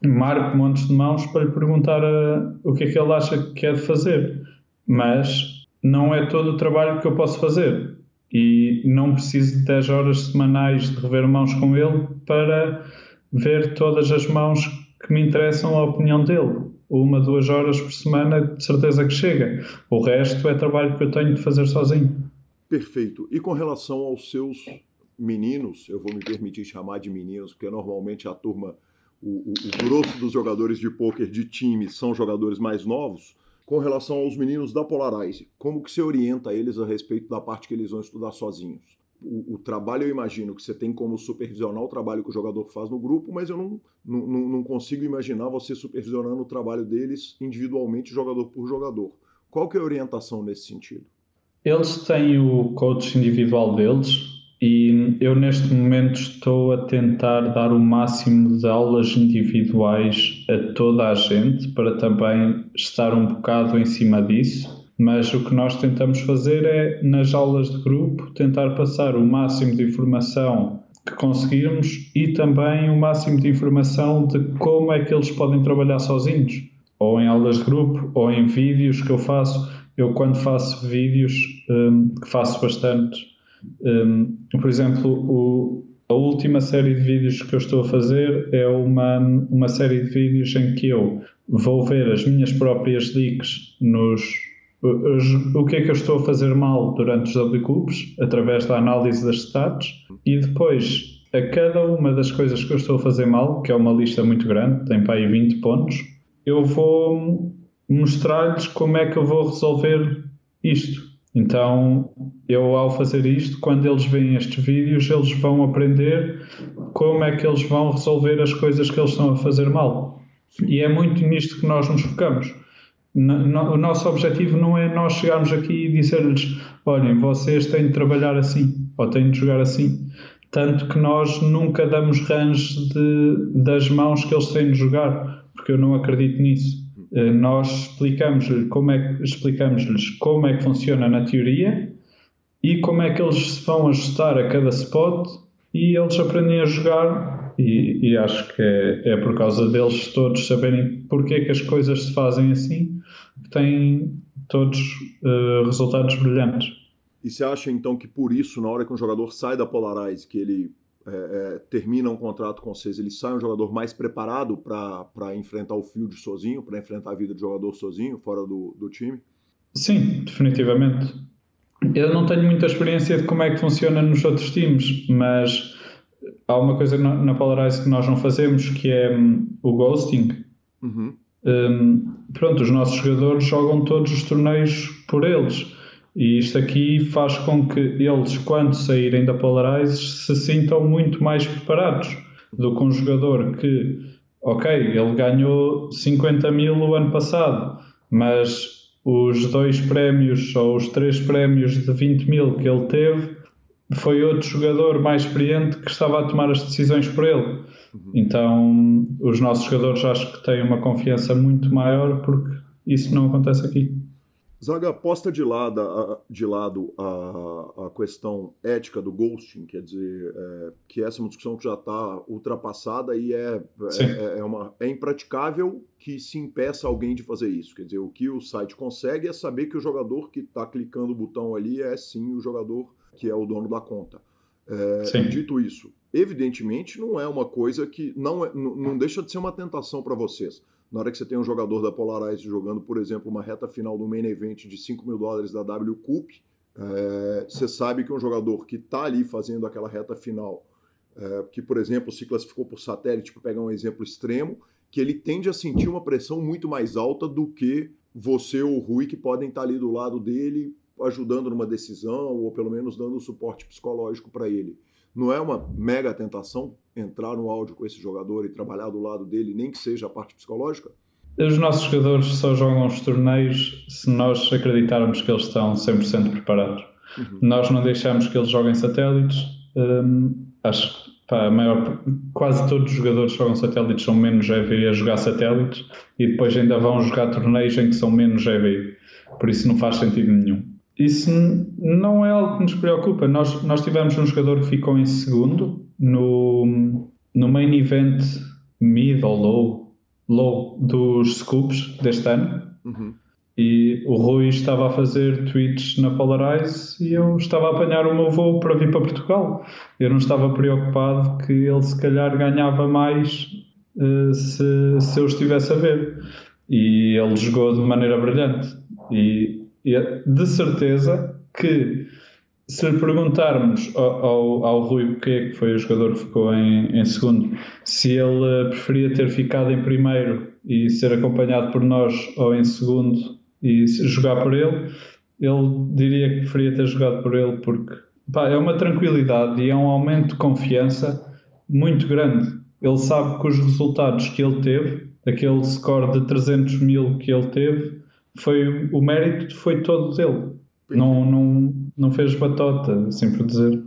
marco montes de mãos para lhe perguntar uh, o que é que ele acha que de fazer. Mas não é todo o trabalho que eu posso fazer. E não preciso de 10 horas semanais de rever mãos com ele para ver todas as mãos que me interessam a opinião dele. Uma, duas horas por semana, de certeza que chega. O resto é trabalho que eu tenho de fazer sozinho. Perfeito. E com relação aos seus meninos, eu vou me permitir chamar de meninos, porque normalmente a turma o, o, grosso dos jogadores de pôquer de time são jogadores mais novos, com relação aos meninos da Polarize, como que você orienta eles a respeito da parte que eles vão estudar sozinhos? O, o, trabalho eu imagino que você tem como supervisionar o trabalho que o jogador faz no grupo, mas eu não, não, não consigo imaginar você supervisionando o trabalho deles individualmente, jogador por jogador. Qual que é a orientação nesse sentido? Eles têm o coach individual deles, e eu neste momento estou a tentar dar o máximo de aulas individuais a toda a gente para também estar um bocado em cima disso. Mas o que nós tentamos fazer é, nas aulas de grupo, tentar passar o máximo de informação que conseguirmos e também o máximo de informação de como é que eles podem trabalhar sozinhos, ou em aulas de grupo, ou em vídeos que eu faço. eu quando faço vídeos, um, que faço bastante, um, por exemplo, o, a última série de vídeos que eu estou a fazer é uma, uma série de vídeos em que eu vou ver as minhas próprias leaks nos. O que é que eu estou a fazer mal durante os WCUBs, através da análise das stats, e depois, a cada uma das coisas que eu estou a fazer mal, que é uma lista muito grande, tem para aí 20 pontos, eu vou mostrar-lhes como é que eu vou resolver isto. Então, eu ao fazer isto, quando eles veem estes vídeos, eles vão aprender como é que eles vão resolver as coisas que eles estão a fazer mal. E é muito nisto que nós nos focamos. O nosso objetivo não é nós chegarmos aqui e dizer-lhes: olhem, vocês têm de trabalhar assim, ou têm de jogar assim. Tanto que nós nunca damos range de, das mãos que eles têm de jogar, porque eu não acredito nisso. Eh, nós explicamos-lhes como, é, explicamos como é que funciona na teoria e como é que eles se vão ajustar a cada spot e eles aprendem a jogar e, e acho que é, é, por causa deles todos saberem porque é que as coisas se fazem assim que têm todos uh, resultados brilhantes. E você acha então que por isso, na hora que um jogador sai da Polarize, que ele é, é, termina um contrato com vocês, ele sai um jogador mais preparado para enfrentar o field sozinho, para enfrentar a vida do jogador sozinho, fora do, do time? Sim, definitivamente. Eu não tenho muita experiência de como é que funciona nos outros times, mas há uma coisa na, na Polarize que nós não fazemos que é um, o ghosting. Uhum. Um, pronto, os nossos jogadores jogam todos os torneios por eles. E isto aqui faz com que eles, quando saírem da Polarize, se sintam muito mais preparados do que um jogador que, ok, ele ganhou 50 mil o ano passado, mas os dois prémios ou os três prémios de 20 mil que ele teve foi outro jogador mais experiente que estava a tomar as decisões por ele. Uhum. Então, os nossos jogadores acho que têm uma confiança muito maior porque isso não acontece aqui. Zaga posta de lado, de lado a, a questão ética do ghosting, quer dizer, é, que essa é uma discussão que já está ultrapassada e é, é, é, uma, é impraticável que se impeça alguém de fazer isso. Quer dizer, o que o site consegue é saber que o jogador que está clicando o botão ali é sim o jogador que é o dono da conta. É, dito isso, evidentemente não é uma coisa que não, é, não deixa de ser uma tentação para vocês. Na hora que você tem um jogador da Polarize jogando, por exemplo, uma reta final do main event de 5 mil dólares da W Cup, é, você sabe que um jogador que está ali fazendo aquela reta final, é, que, por exemplo, se classificou por satélite, para pegar um exemplo extremo, que ele tende a sentir uma pressão muito mais alta do que você ou o Rui, que podem estar tá ali do lado dele, ajudando numa decisão, ou pelo menos dando suporte psicológico para ele. Não é uma mega tentação entrar no áudio com esse jogador e trabalhar do lado dele, nem que seja a parte psicológica? Os nossos jogadores só jogam os torneios se nós acreditarmos que eles estão 100% preparados. Uhum. Nós não deixamos que eles joguem satélites. Hum, acho que pá, maior, quase todos os jogadores que jogam satélites são menos EV a jogar satélites e depois ainda vão jogar torneios em que são menos EV. Por isso não faz sentido nenhum isso não é algo que nos preocupa. Nós, nós tivemos um jogador que ficou em segundo no, no main event mid ou low, low dos scoops deste ano. Uhum. E o Rui estava a fazer tweets na Polarize e eu estava a apanhar o meu voo para vir para Portugal. Eu não estava preocupado que ele se calhar ganhava mais uh, se, se eu estivesse a ver. E ele jogou de maneira brilhante. E de certeza que se lhe perguntarmos ao, ao, ao Rui, que é que foi o jogador que ficou em, em, segundo, se ele preferia ter ficado em primeiro e ser acompanhado por nós ou em segundo e jogar por ele, ele diria que preferia ter jogado por ele porque pá, é uma tranquilidade e é um aumento de confiança muito grande. Ele sabe que os resultados que ele teve, aquele score de 300 mil que ele teve, foi o mérito foi todo dele. Não, não, não fez batota, assim por dizer.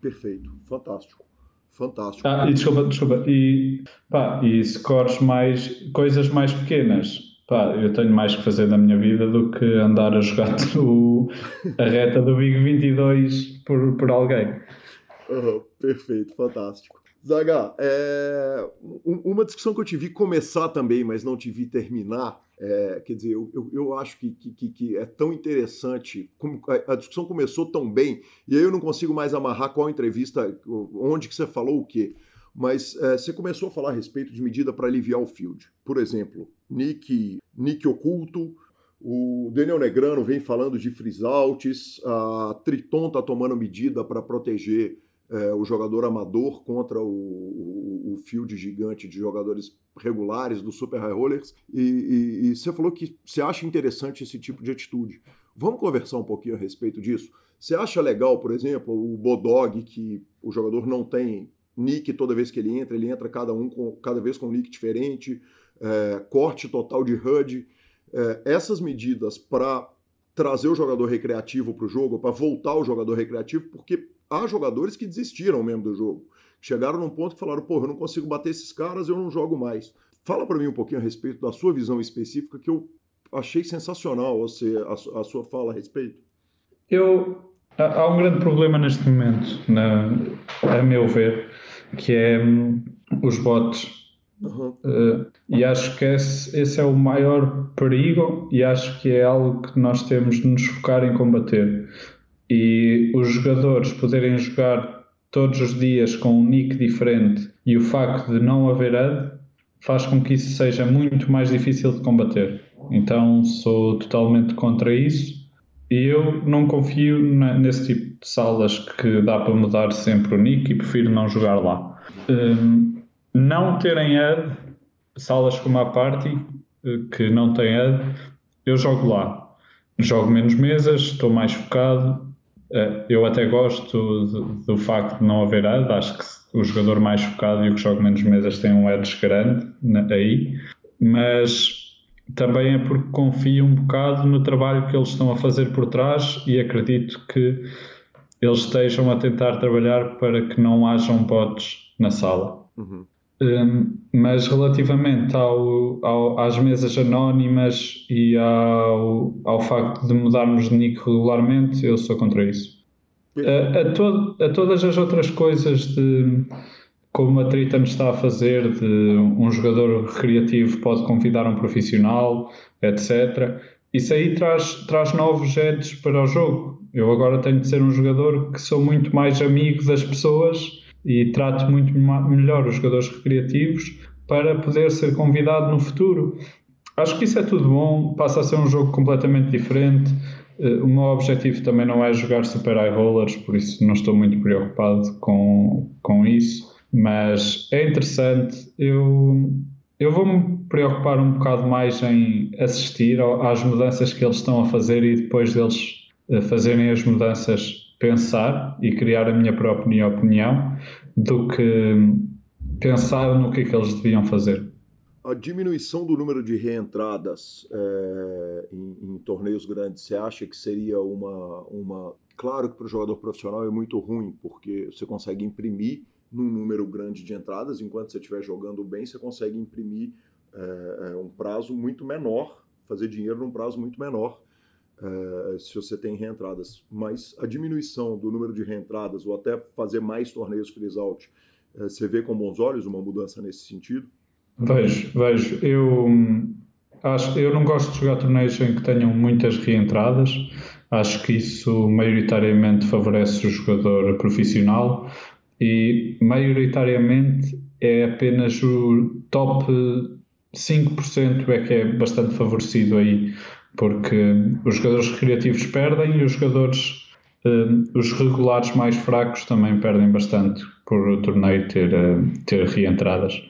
Perfeito, fantástico. Fantástico. Ah, e desculpa, desculpa. E, pá, e scores mais, coisas mais pequenas. Pá, eu tenho mais que fazer na minha vida do que andar a jogar o, a reta do Big 22 por, por alguém. Uhum, perfeito, fantástico. Zaga, é, uma discussão que eu te vi começar também, mas não te vi terminar, é, quer dizer, eu, eu, eu acho que, que, que, é tão interessante, a discussão começou tão bem, e aí eu não consigo mais amarrar qual entrevista, onde que você falou o quê, mas é, você começou a falar a respeito de medida para aliviar o field. Por exemplo, Nick, Nick oculto, o Daniel Negrano vem falando de freeze outs, a Triton está tomando medida para proteger é, o jogador amador contra o, o, o, field gigante de jogadores regulares do Super High Rollers. E, e, e, você falou que você acha interessante esse tipo de atitude. Vamos conversar um pouquinho a respeito disso? Você acha legal, por exemplo, o Bodog, que o jogador não tem nick toda vez que ele entra, ele entra cada um com, cada vez com um nick diferente, é, corte total de HUD. É, essas medidas para trazer o jogador recreativo para o jogo, para voltar o jogador recreativo, porque há jogadores que desistiram mesmo do jogo. Chegaram num ponto que falaram, pô, eu não consigo bater esses caras, eu não jogo mais. Fala para mim um pouquinho a respeito da sua visão específica, que eu achei sensacional você, a, a sua fala a respeito. Eu, há um grande problema neste momento, na, a meu ver, que é hum, os bots. Uhum. Uh, e acho que esse, esse, é o maior perigo e acho que é algo que nós temos de nos focar em combater e os jogadores poderem jogar todos os dias com um nick diferente e o facto de não haver ad faz com que isso seja muito mais difícil de combater. Então sou totalmente contra isso e eu não confio nesse tipo de salas que dá para mudar sempre o nick e prefiro não jogar lá. Um, não terem ad, salas como a Party, eh, que não têm ad, eu jogo lá. Jogo menos mesas, estou mais focado eu até gosto do facto de não haver ad, acho que o jogador mais focado e o que joga menos mesas tem um edge grande aí, mas também é porque confio um bocado no trabalho que eles estão a fazer por trás e acredito que eles estejam a tentar trabalhar para que não hajam bots na sala. Uhum. Um, mas relativamente ao, ao, às mesas anónimas e ao, ao facto de mudarmos de nick regularmente, eu sou contra isso. A, a, to, a todas as outras coisas de como a Triton está a fazer, de um jogador recreativo pode convidar um profissional, etc. Isso aí traz, traz novos edges para o jogo. Eu agora tenho de ser um jogador que sou muito mais amigo das pessoas e trato muito melhor os jogadores recreativos para poder ser convidado no futuro. Acho que isso é tudo bom, passa a ser um jogo completamente diferente. Eh, o meu objetivo também não é jogar Super High Rollers, por isso não estou muito preocupado com, com isso, mas é interessante. Eu, eu vou-me preocupar um bocado mais em assistir às mudanças que eles estão a fazer e depois deles eh, fazerem as mudanças pensar e criar a minha própria opinião do que pensar no que é que eles deviam fazer. A diminuição do número de reentradas é, em, em, torneios grandes, você acha que seria uma. uma... Claro que para o jogador profissional é muito ruim, porque você consegue imprimir num número grande de entradas, enquanto você estiver jogando bem, você consegue imprimir é, um prazo muito menor, fazer dinheiro num prazo muito menor uh, se você tem reentradas. Mas a diminuição do número de reentradas, ou até fazer mais torneios freeze-out, uh, você vê com bons olhos uma mudança nesse sentido? Vejo, vejo. Eu, acho, eu não gosto de jogar torneios em que tenham muitas reentradas. Acho que isso maioritariamente favorece o jogador profissional e maioritariamente é apenas o top 5% é que é bastante favorecido aí porque os jogadores recreativos perdem e os jogadores, uh, os regulares mais fracos também perdem bastante por o torneio ter, uh, ter reentradas.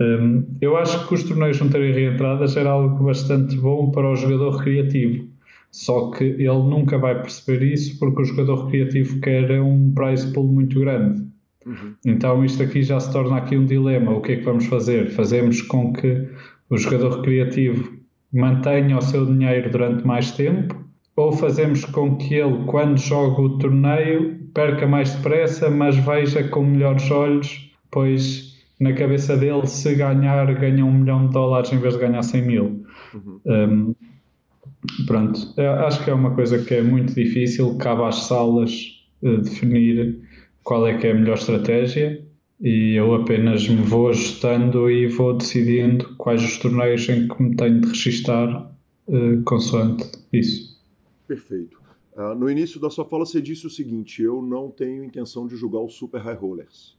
Um, eu acho que os torneios não terem reentradas era algo bastante bom para o jogador recreativo. Só que ele nunca vai perceber isso porque o jogador recreativo quer um prize pool muito grande. Uhum. Então isto aqui já se torna aqui um dilema. O que é que vamos fazer? Fazemos com que o jogador recreativo mantenha o seu dinheiro durante mais tempo, ou fazemos com que ele, quando joga o torneio, perca mais depressa, mas veja com melhores olhos, pois na cabeça dele, se ganhar, ganha um milhão de dólares em vez de ganhar 100 mil. Uhum. Um, pronto, acho que é uma coisa que é muito difícil, cabe às salas uh, definir qual é que é a melhor estratégia e eu apenas me vou ajustando e vou decidindo quais os torneios em que me tenho de registar uh, consoante isso. Perfeito. Uh, no início da sua fala você disse o seguinte, eu não tenho intenção de jogar os Super High Rollers.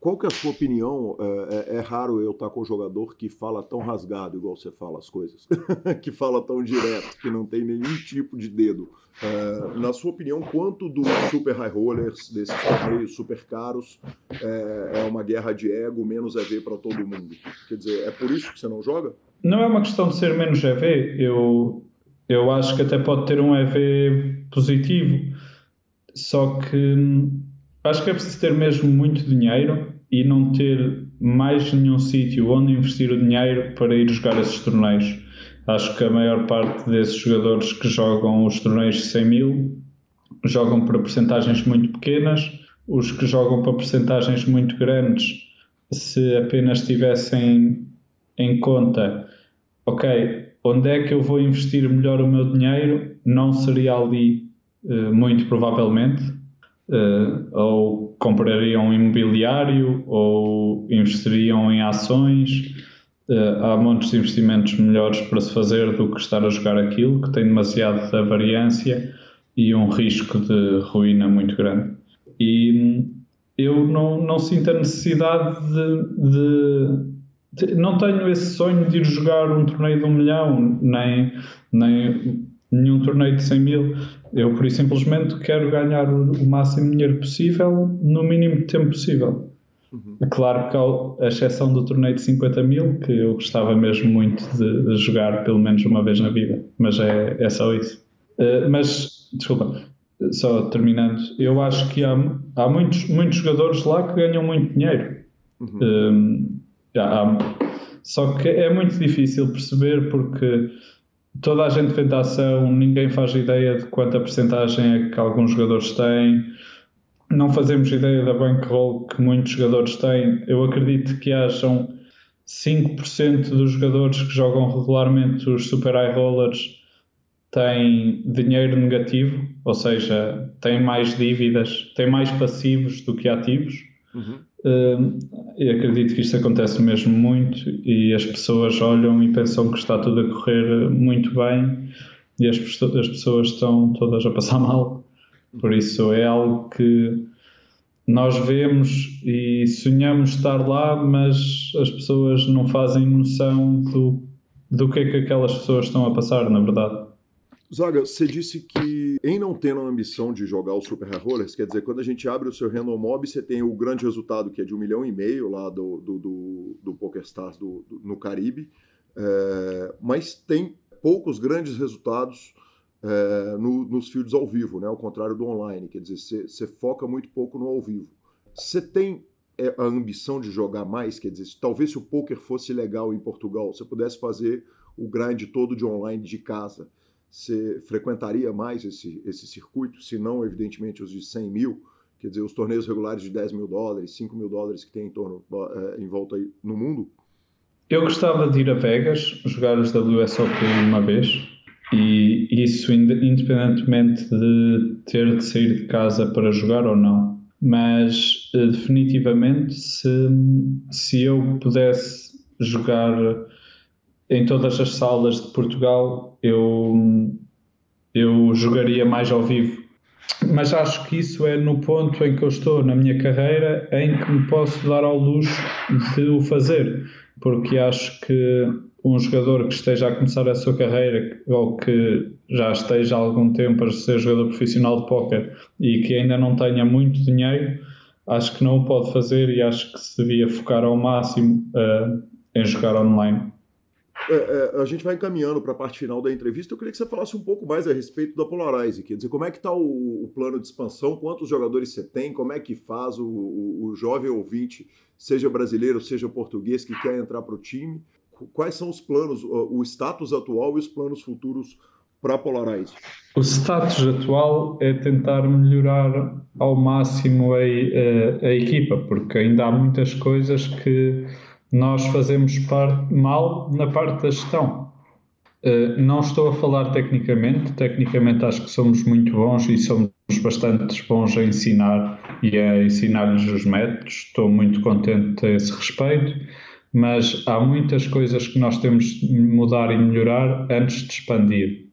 Qual que é a sua opinião? É, é, é, raro eu estar com um jogador que fala tão rasgado, igual você fala as coisas, que fala tão direto, que não tem nenhum tipo de dedo. É, na sua opinião, quanto dos super high rollers, desses torneios super caros, é, é uma guerra de ego, menos EV para todo mundo? Quer dizer, é por isso que você não joga? Não é uma questão de ser menos EV. Eu, eu acho que até pode ter um EV positivo, só que acho que é preciso ter mesmo muito dinheiro e não ter mais nenhum sítio onde investir o dinheiro para ir jogar esses torneios. Acho que a maior parte desses jogadores que jogam os torneios de 100 mil jogam para porcentagens muito pequenas. Os que jogam para porcentagens muito grandes, se apenas tivessem em conta, ok, onde é que eu vou investir melhor o meu dinheiro, não seria ali, eh, muito provavelmente, uh, ou comprariam imobiliário ou investiriam em ações. Uh, há montes de investimentos melhores para se fazer do que estar a jogar aquilo, que tem demasiada variância e um risco de ruína muito grande. E hum, eu não, não sinto a necessidade de, de, de, Não tenho esse sonho de ir jogar um torneio de um milhão, nem, nem nenhum torneio de 100 mil. Eu, por isso, simplesmente quero ganhar o, máximo de dinheiro possível no mínimo tempo possível. Uhum. Claro que, a exceção do torneio de 50 mil, que eu gostava mesmo muito de, de jogar pelo menos uma vez na vida, mas é, é só isso. Uh, mas, desculpa, só terminando, eu acho que há, há muitos, muitos jogadores lá que ganham muito dinheiro. Uhum. Uh, há, só que é muito difícil perceber porque toda a gente vende ação, ninguém faz ideia de quanta porcentagem é que alguns jogadores têm, não fazemos ideia da bankroll que muitos jogadores têm. Eu acredito que hajam 5% dos jogadores que jogam regularmente os Super High Rollers têm dinheiro negativo, ou seja, têm mais dívidas, têm mais passivos do que ativos. Uhum. Uh, e acredito que isto acontece mesmo muito e as pessoas olham e pensam que está tudo a correr muito bem e as, as pessoas estão todas a passar mal. Por isso é algo que nós vemos e sonhamos estar lá, mas as pessoas não fazem noção do, do que é que aquelas pessoas estão a passar, na verdade. Zaga, você disse que em não tendo a ambição de jogar o Super High Rollers, quer dizer, quando a gente abre o seu Random Mob, você tem o grande resultado que é de um milhão e meio lá do, do, do, do PokerStars do, do, no Caribe, é, mas tem poucos grandes resultados é, no, nos fields ao vivo, né? ao contrário do online, quer dizer, você, foca muito pouco no ao vivo. Você tem é, a ambição de jogar mais, quer dizer, talvez se o poker fosse legal em Portugal, você pudesse fazer o grind todo de online de casa, você frequentaria mais esse, esse circuito, se não, evidentemente, os de 100 mil, quer dizer, os torneios regulares de 10 mil dólares, 5 mil dólares que tem em torno, é, em volta aí no mundo? Eu gostava de ir a Vegas, jogar os WSOP uma vez, e isso independentemente de ter de sair de casa para jogar ou não. Mas eh, definitivamente, se, se eu pudesse jogar em todas as salas de Portugal eu, eu jogaria mais ao vivo. Mas acho que isso é no ponto em que eu estou na minha carreira em que me posso dar ao luxo de o fazer, porque acho que um jogador que esteja a começar a sua carreira ou que já esteja há algum tempo a ser jogador profissional de póquer e que ainda não tenha muito dinheiro, acho que não o pode fazer e acho que se devia focar ao máximo uh, em jogar online. É, é, a gente vai encaminhando para a parte final da entrevista. Eu queria que você falasse um pouco mais a respeito da Polarize. Quer dizer, como é que está o, o, plano de expansão? Quantos jogadores você tem? Como é que faz o, o, o jovem ouvinte, seja brasileiro, seja português, que quer entrar para o time? Quais são os planos, o status atual e os planos futuros para a Polarize? O status atual é tentar melhorar ao máximo a, a, a equipa, porque ainda há muitas coisas que nós fazemos parte, mal na parte da gestão. Uh, não estou a falar tecnicamente, tecnicamente acho que somos muito bons e somos bastante bons a ensinar e a ensinar-lhes os métodos. Estou muito contente a esse respeito, mas há muitas coisas que nós temos de mudar e melhorar antes de expandir.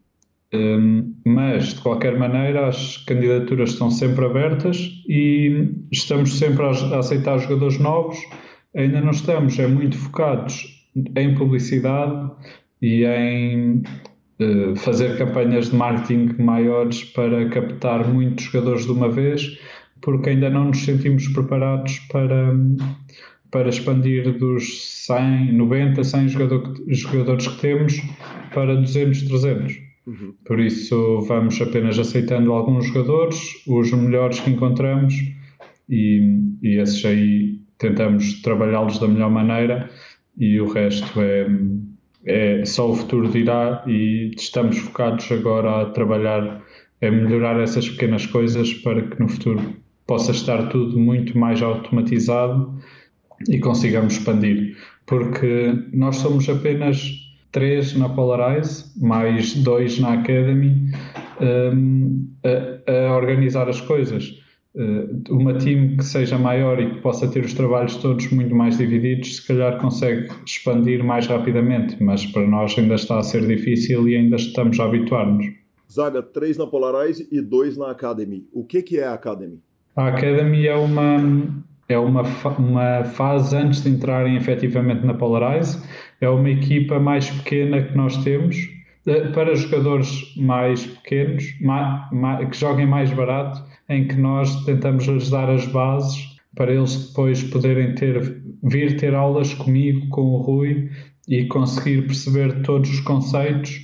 Um, mas, de qualquer maneira, as candidaturas estão sempre abertas e estamos sempre a, a aceitar jogadores novos. Ainda não estamos é muito focados em publicidade e em uh, fazer campanhas de marketing maiores para captar muitos jogadores de uma vez, porque ainda não nos sentimos preparados para, para expandir dos 100, 90, 100 jogador, jogadores que temos para 200, 300. Uhum. Por isso, vamos apenas aceitando alguns jogadores, os melhores que encontramos, e, e esses aí tentamos trabalhá-los da melhor maneira, e o resto é, é só o futuro dirá. E estamos focados agora a trabalhar, a melhorar essas pequenas coisas para que no futuro possa estar tudo muito mais automatizado e consigamos expandir. Porque nós somos apenas três na Polarize, mais dois na Academy, um, a, a, organizar as coisas. Uh, uma team que seja maior e que possa ter os trabalhos todos muito mais divididos, se calhar consegue expandir mais rapidamente, mas para nós ainda está a ser difícil e ainda estamos a habituar-nos. Zaga, três na Polarize e dois na Academy. O que, que é a Academy? A Academy é uma, é uma, uma fase antes de entrarem efetivamente na Polarize. É uma equipa mais pequena que nós temos. Eh, para jogadores mais pequenos, que joguem mais barato, em que nós tentamos lhes dar as bases para eles depois poderem ter, vir ter aulas comigo, com o Rui e conseguir perceber todos os conceitos,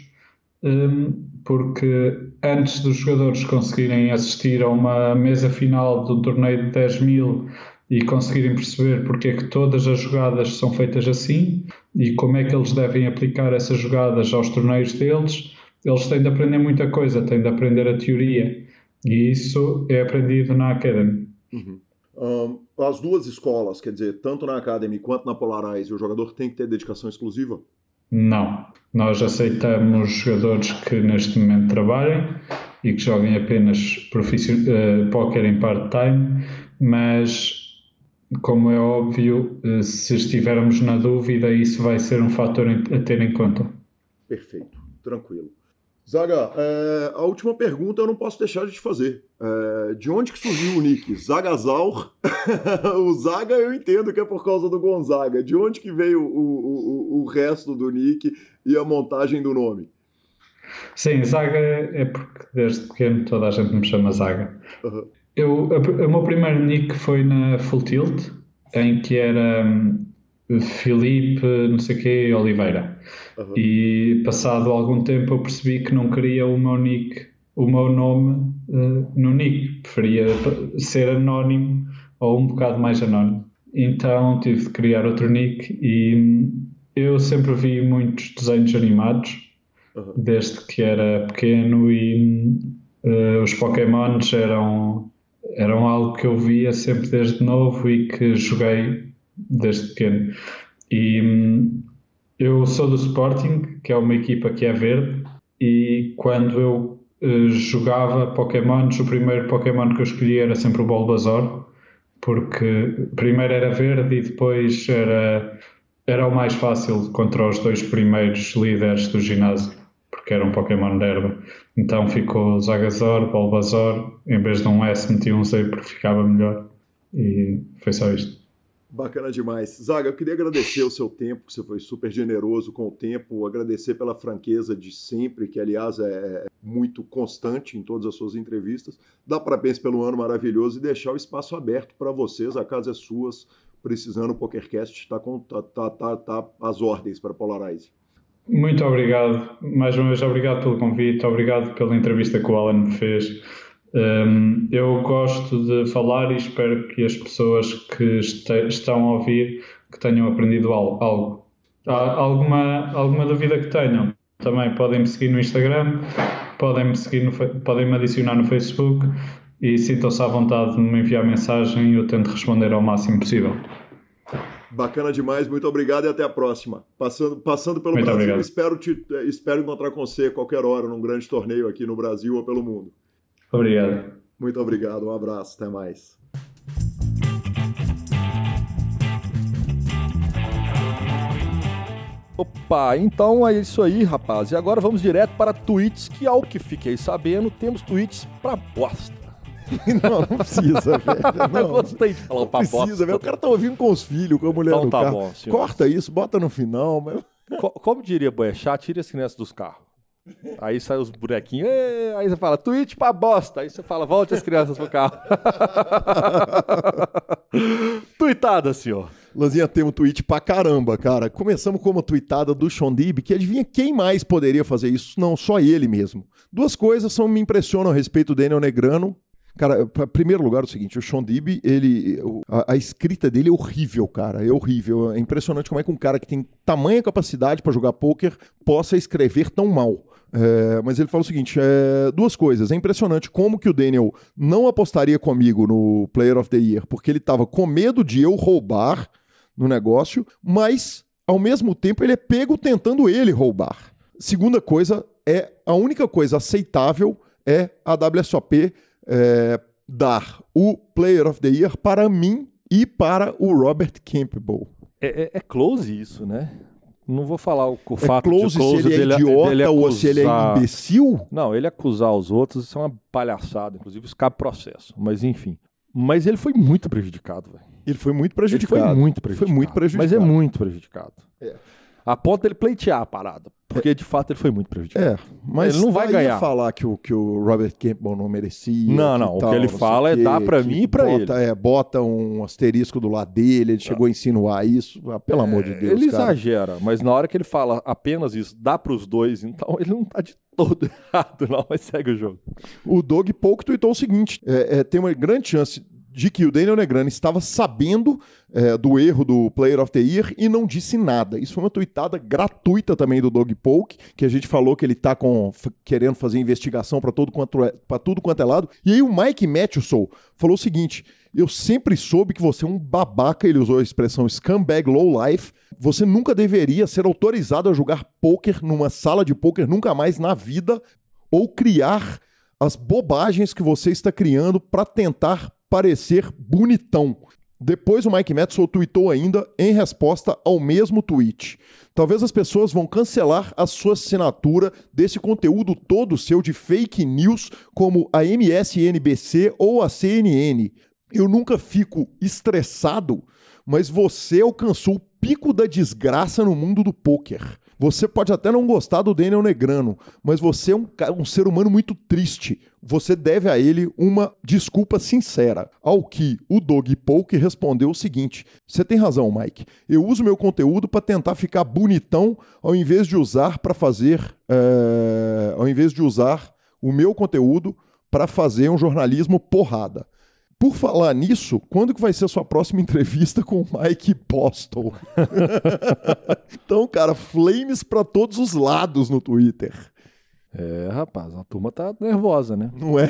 hum, porque antes dos jogadores conseguirem assistir a uma mesa final do torneio de 10 mil e conseguirem perceber porque é que todas as jogadas são feitas assim e como é que eles devem aplicar essas jogadas aos torneios deles, eles têm de aprender muita coisa, têm de aprender a teoria e isso é aprendido na Academy. Uhum. Um, as duas escolas, quer dizer, tanto na Academy quanto na Polarize, o jogador tem que ter dedicação exclusiva? Não. Nós aceitamos jogadores que neste momento trabalhem e que joguem apenas uh, póquer em part-time, mas como é óbvio, eh, se estivermos na dúvida, isso vai ser um fator a ter em conta. Perfeito, tranquilo. Zaga, é, a última pergunta eu não posso deixar de te fazer. É, de onde que surgiu o nick? Zagazaur? o Zaga eu entendo que é por causa do Gonzaga. De onde que veio o, o, o resto do nick e a montagem do nome? Sim, Zaga é porque desde pequeno toda a gente me chama Zaga. Uhum. Eu, o meu primeiro nick foi na Full Tilt, em que era um, Filipe, não sei o quê, Oliveira. Uhum. E passado algum tempo eu percebi que não queria o meu nick, o meu nome uh, no nick. Preferia ser anónimo ou um bocado mais anónimo. Então tive de criar outro nick e hum, eu sempre vi muitos desenhos animados uhum. desde que era pequeno e uh, os Pokémons eram eram algo que eu via sempre desde novo e que joguei desde pequeno. E hum, eu sou do Sporting, que é uma equipa que é verde, e quando eu uh, jogava Pokémons, o primeiro Pokémon que eu escolhi era sempre o Bulbasaur, porque primeiro era verde e depois era, era o mais fácil contra os dois primeiros líderes do ginásio porque era um Pokémon de erva. Então ficou Zagazor, Bulbasaur, em vez de um S meti um Z porque ficava melhor. E foi só isto. Bacana demais. Zaga, eu queria agradecer o seu tempo, você foi super generoso com o tempo, agradecer pela franqueza de sempre, que aliás é, é muito constante em todas as suas entrevistas. Dá parabéns pelo ano maravilhoso e deixar o espaço aberto para vocês, a casa é sua, precisando o PokerCast está tá, tá, tá, tá às ordens para Polarize. Muito obrigado, mais uma vez obrigado pelo convite, obrigado pela entrevista que o Alan me fez. Um, eu gosto de falar e espero que as pessoas que este, estão a ouvir que tenham aprendido algo. Alguma, alguma dúvida que tenham, também podem me seguir no Instagram, podem me seguir no, podem me adicionar no Facebook e sintam-se à vontade de me enviar mensagem e eu tento responder ao máximo possível. Bacana demais, muito obrigado e até a próxima. Passando, passando pelo Muito Brasil, obrigado. espero, te, espero encontrar com você qualquer hora num grande torneio aqui no Brasil ou pelo mundo. Obrigado. Muito obrigado, um abraço, até mais. Opa, então é isso aí, rapaz. E agora vamos direto para tweets, que ao que fiquei sabendo, temos tweets pra bosta. Não, não precisa, velho. Não, Gostei de falar não pra precisa, velho. O cara tá ouvindo com os filhos, com a mulher Então no tá carro. bom, senhor. Corta isso, bota no final. Mas... Co- Como diria Boechat, tira as crianças dos carros. Aí sai os bonequinhos, aí você fala, tweet pra bosta. Aí você fala, volte as crianças pro carro. Tuitada, senhor. Lanzinha, tem um tweet pra caramba, cara. Começamos com uma tweetada do Shondib, que adivinha quem mais poderia fazer isso? Não, só ele mesmo. Duas coisas são, me impressionam a respeito do Daniel Negrano. Cara, em primeiro lugar, é o seguinte, o Shondib, ele, a, a escrita dele é horrível, cara, é horrível. É impressionante como é que um cara que tem tamanha capacidade pra jogar pôquer possa escrever tão mal. É, mas ele fala o seguinte: é, duas coisas. É impressionante como que o Daniel não apostaria comigo no Player of the Year, porque ele tava com medo de eu roubar no negócio, mas ao mesmo tempo ele é pego tentando ele roubar. Segunda coisa é a única coisa aceitável é a WSOP é, dar o Player of the Year para mim e para o Robert Campbell. É, é- é close isso, né? Não vou falar o, o É fato close, de close se ele é dele, idiota dele ou se ele é acusar- imbecil. Não, ele acusar os outros, isso é uma palhaçada. Inclusive, escape processo. Mas enfim. Mas ele foi muito prejudicado, velho. Ele foi muito Ele prejudicado. foi muito prejudicado. Foi muito prejudicado. Mas é muito prejudicado. É. A ponto dele pleitear a parada. Porque, de fato, ele foi muito prejudicado. É, mas Ele não vai a ganhar. falar que o, que o Robert Campbell não merecia. Não, não, o que ele fala é dar pra que mim e pra bota, É, bota um asterisco do lado dele, ele chegou a insinuar isso. Ah, pelo amor de Deus, ele cara. exagera, mas na hora que ele fala apenas isso, dá pros dois, então ele não tá de todo errado, não, mas segue o jogo. O Doug pouco tweetou o seguinte: é, é, tem uma grande chance de que o Daniel Negrano estava sabendo é, do erro do Player of the Year e não disse nada. Isso foi uma tweetada gratuita também do Doug Polk, que a gente falou que ele tá f- querendo fazer investigação para todo quanto é, tudo quanto é lado. E aí o Mike Matheson falou o seguinte: eu sempre soube que você é um babaca, ele usou a expressão scumbag low life. Você nunca deveria ser autorizado a jogar poker numa sala de poker nunca mais na vida ou criar as bobagens que você está criando para tentar parecer bonitão. Depois o Mike Madison tweetou ainda em resposta ao mesmo tweet. Talvez as pessoas vão cancelar a sua assinatura desse conteúdo todo seu de fake news, como a MSNBC ou a CNN. Eu nunca fico estressado, mas você alcançou o pico da desgraça no mundo do poker. Você pode até não gostar do Daniel Negrano, mas você é um, um ser humano muito triste. Você deve a ele uma desculpa sincera. Ao que o Doug Polk respondeu o seguinte: Você tem razão, Mike. Eu uso meu conteúdo para tentar ficar bonitão, ao invés de usar para fazer, é, ao invés de usar o meu conteúdo para fazer um jornalismo porrada. Por falar nisso, quando que vai ser a sua próxima entrevista com o Mike Postle? então, cara, flames pra todos os lados no Twitter. É, rapaz, a turma tá nervosa, né? Não é?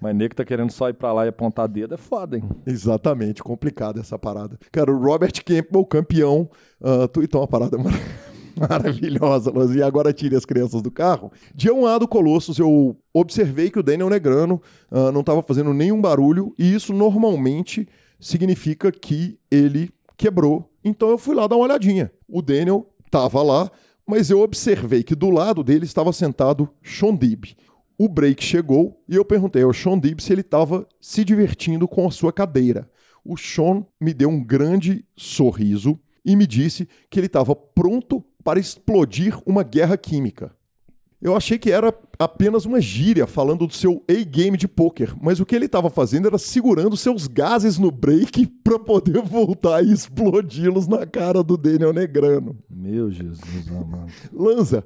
Mas nego tá querendo só ir pra lá e apontar dedo, é foda, hein? Exatamente, complicada essa parada. Cara, o Robert Campbell, campeão, uh, tweetou uma parada mar- maravilhosa, e agora tire as crianças do carro. Dia 1A do Colossus, eu observei que o Daniel Negrano uh, não estava fazendo nenhum barulho, e isso normalmente significa que ele quebrou. Então eu fui lá dar uma olhadinha. O Daniel tava lá, mas eu observei que do lado dele estava sentado Sean Dib. O break chegou e eu perguntei ao Sean Dib se ele estava se divertindo com a sua cadeira. O Sean me deu um grande sorriso e me disse que ele estava pronto para explodir uma guerra química. Eu achei que era apenas uma gíria falando do seu A-game de poker, mas o que ele estava fazendo era segurando seus gases no break para poder voltar e explodi-los na cara do Daniel Negrano. Meu Jesus amado. Lanza,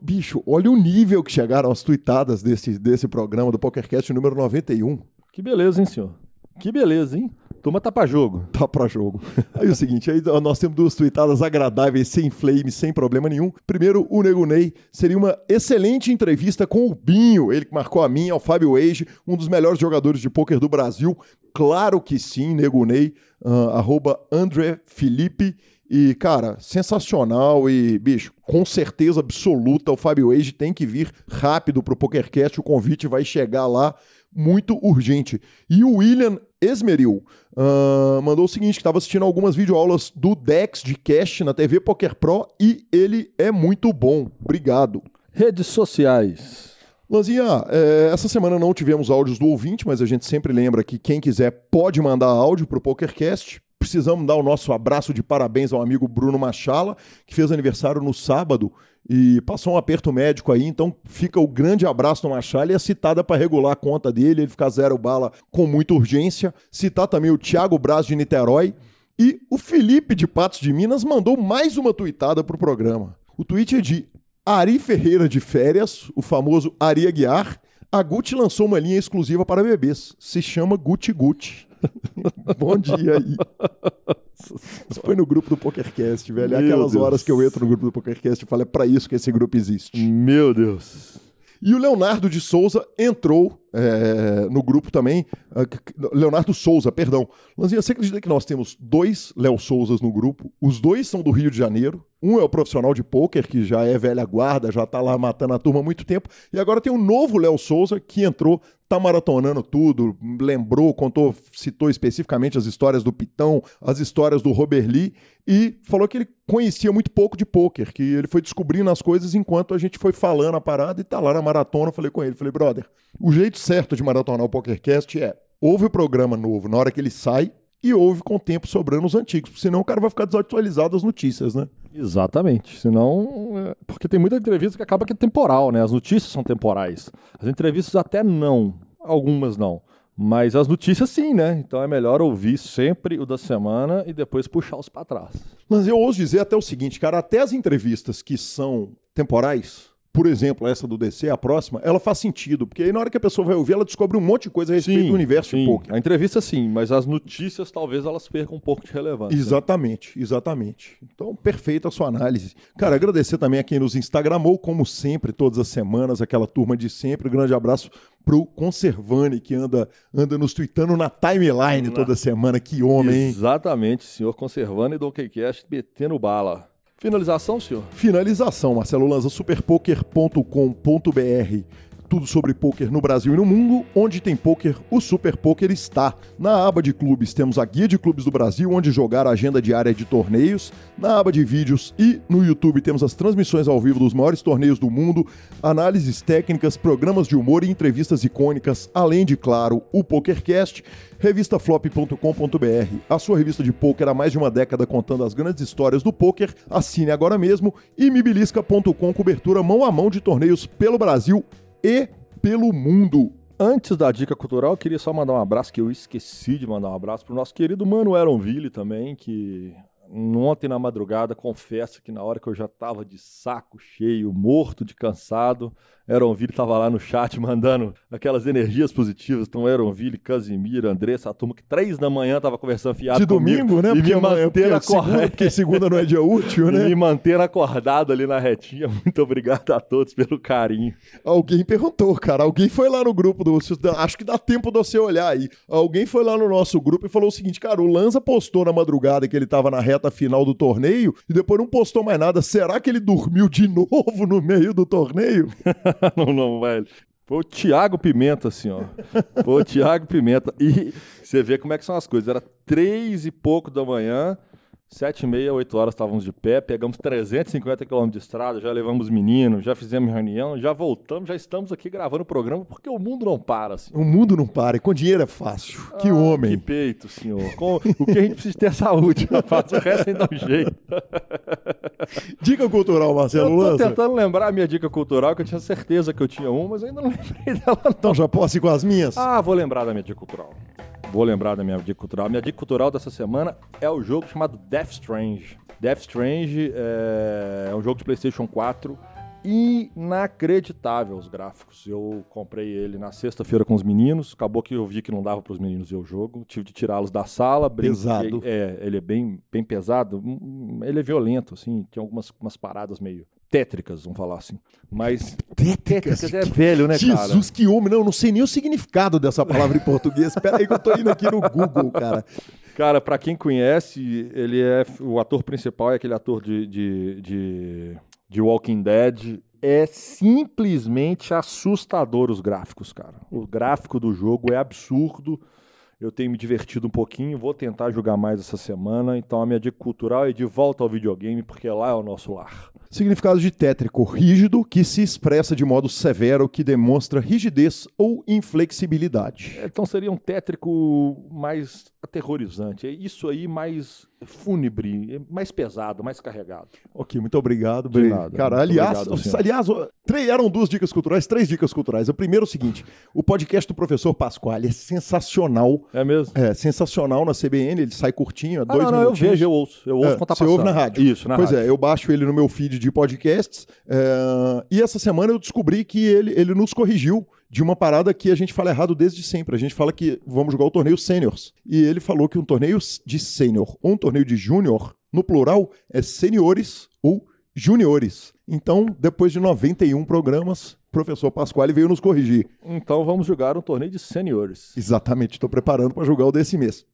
bicho, olha o nível que chegaram as tuitadas desse, desse programa do PokerCast número 91. Que beleza, hein, senhor? Que beleza, hein? Turma tá pra jogo. Tá pra jogo. Aí o seguinte, aí nós temos duas tweetadas agradáveis, sem flame, sem problema nenhum. Primeiro, o Nego Ney seria uma excelente entrevista com o Binho, ele que marcou a minha, o Fábio Age, um dos melhores jogadores de pôquer do Brasil. Claro que sim, Nego Ney, uh, arroba André Felipe. E, cara, sensacional e, bicho, com certeza absoluta, o Fábio Age tem que vir rápido pro PokerCast, o convite vai chegar lá muito urgente. E o William Esmeril uh, mandou o seguinte, que estava assistindo algumas videoaulas do Dex de Cash na TV Poker Pro e ele é muito bom. Obrigado. Redes sociais. Lanzinha, é, essa semana não tivemos áudios do ouvinte, mas a gente sempre lembra que quem quiser pode mandar áudio para o PokerCast precisamos dar o nosso abraço de parabéns ao amigo Bruno Machala, que fez aniversário no sábado e passou um aperto médico aí, então fica o grande abraço do Machala e a citada para regular a conta dele, ele ficar zero bala com muita urgência. Citar também o Thiago Braz de Niterói e o Felipe de Patos de Minas mandou mais uma tuitada para o programa. O tweet é de Ari Ferreira de Férias, o famoso Ari Aguiar. A Gucci lançou uma linha exclusiva para bebês, se chama Gucci Gucci. Bom dia aí. Isso foi no grupo do PokerCast, velho. É aquelas Deus. horas que eu entro no grupo do PokerCast e falo, é pra isso que esse grupo existe. Meu Deus. E o Leonardo de Souza entrou é, no grupo também. Uh, Leonardo Souza, perdão. Lanzinha, você acredita que nós temos dois Léo Souzas no grupo? Os dois são do Rio de Janeiro. Um é o profissional de pôquer, que já é velha guarda, já tá lá matando a turma há muito tempo. E agora tem um novo Léo Souza que entrou, tá maratonando tudo, lembrou, contou, citou especificamente as histórias do Pitão, as histórias do Robert Lee e falou que ele conhecia muito pouco de pôquer, que ele foi descobrindo as coisas enquanto a gente foi falando a parada e tá lá na maratona. Eu falei com ele, falei, brother, o jeito certo de maratonar o PokerCast é ouve o programa novo na hora que ele sai e ouve com o tempo sobrando os antigos, senão o cara vai ficar desatualizado das notícias, né? Exatamente. Senão. É, porque tem muita entrevista que acaba que é temporal, né? As notícias são temporais. As entrevistas até não. Algumas não. Mas as notícias sim, né? Então é melhor ouvir sempre o da semana e depois puxar os para trás. Mas eu ouso dizer até o seguinte, cara, até as entrevistas que são temporais, por exemplo, essa do DC, a próxima, ela faz sentido, porque aí na hora que a pessoa vai ouvir, ela descobre um monte de coisa a respeito sim, do universo sim. de poker. A entrevista sim, mas as notícias talvez elas percam um pouco de relevância. Exatamente, exatamente. Então, perfeita a sua análise. Cara, agradecer também a quem nos Instagramou, como sempre, todas as semanas, aquela turma de sempre. Um grande abraço pro Conservani, que anda, anda nos tweetando na timeline na... toda semana. Que homem, hein? Exatamente, senhor Conservani do OKCast metendo bala. Finalização, senhor? Finalização, Marcelo Lanza, superpoker.com.br tudo sobre poker no Brasil e no mundo. Onde tem poker, o Super Poker está. Na aba de clubes temos a guia de clubes do Brasil, onde jogar a agenda diária de torneios. Na aba de vídeos e no YouTube temos as transmissões ao vivo dos maiores torneios do mundo, análises técnicas, programas de humor e entrevistas icônicas, além de, claro, o PokerCast revistaflop.com.br, a sua revista de poker há mais de uma década contando as grandes histórias do poker. Assine agora mesmo e mibilisca.com, cobertura mão a mão de torneios pelo Brasil e pelo mundo. Antes da dica cultural, queria só mandar um abraço, que eu esqueci de mandar um abraço para o nosso querido mano Aronville também, que ontem na madrugada, confesso que na hora que eu já estava de saco cheio, morto de cansado, Eronville estava lá no chat mandando aquelas energias positivas. Então, Eronville, Casimiro, Andressa, a turma que três da manhã estava conversando fiado De domingo, né? E me manter acordado. Porque segunda não é dia útil, né? E me manter acordado ali na retinha. Muito obrigado a todos pelo carinho. Alguém perguntou, cara. Alguém foi lá no grupo do. Acho que dá tempo de você olhar aí. Alguém foi lá no nosso grupo e falou o seguinte: cara, o Lanza postou na madrugada que ele estava na reta final do torneio e depois não postou mais nada. Será que ele dormiu de novo no meio do torneio? não, não, velho. Foi o Thiago Pimenta, assim, ó. Foi o Thiago Pimenta. E você vê como é que são as coisas. Era três e pouco da manhã. Sete e meia, oito horas estávamos de pé, pegamos 350 quilômetros de estrada, já levamos meninos, já fizemos reunião, já voltamos, já estamos aqui gravando o programa, porque o mundo não para. Assim. O mundo não para, e com dinheiro é fácil. Que ah, homem. Que peito, senhor. Com, o que a gente precisa ter é saúde, rapaz. O resto ainda um jeito. Dica cultural, Marcelo Eu tô Lança. tentando lembrar a minha dica cultural, que eu tinha certeza que eu tinha uma, mas ainda não lembrei dela. Não. Então já posso ir com as minhas? Ah, vou lembrar da minha dica cultural. Vou lembrar da minha dica cultural. Minha dica cultural dessa semana é o jogo chamado Death Strange. Death Strange é, é um jogo de PlayStation 4 inacreditável os gráficos. Eu comprei ele na sexta-feira com os meninos. Acabou que eu vi que não dava para os meninos ver o jogo. Tive de tirá-los da sala. brinquei- Pesado. É, ele é bem, bem pesado. Hum, Ele é violento, assim. Tem algumas umas paradas meio tétricas, vamos falar assim. Mas Tétricas. tétricas é velho, né, cara? Jesus, que homem. Não, eu não sei nem o significado dessa palavra em português. Espera aí que eu tô indo aqui no Google, cara. Cara, pra quem conhece, ele é o ator principal é aquele ator de, de, de, de Walking Dead. É simplesmente assustador os gráficos, cara. O gráfico do jogo é absurdo. Eu tenho me divertido um pouquinho, vou tentar jogar mais essa semana. Então a minha dica cultural é de volta ao videogame, porque lá é o nosso lar. Significado de tétrico, rígido, que se expressa de modo severo, que demonstra rigidez ou inflexibilidade. Então seria um tétrico mais aterrorizante. É isso aí mais fúnebre, é mais pesado, mais carregado. Ok, muito obrigado. De Bre- nada, Cara, aliás, obrigado, aliás, três- eram duas dicas culturais, três dicas culturais. A primeira é o seguinte: o podcast do professor Pasquale é sensacional. É mesmo? É sensacional na CBN, ele sai curtinho, é Ah, dois não, não, eu minutinhos. vejo, eu ouço. Eu ouço É, quando tá você ouve na rádio. Isso, na pois rádio. é, eu baixo ele no meu feed de podcasts. é, e essa semana eu descobri que ele, ele nos corrigiu de uma parada que a gente fala errado desde sempre. A gente fala que vamos jogar o torneio seniors. E ele falou que um torneio de sênior ou um torneio de júnior, no plural, é seniores ou juniores. Então, depois de 91 programas, professor Pasquale veio nos corrigir. Então vamos jogar um torneio de seniores. Exatamente, estou preparando para jogar o desse mês.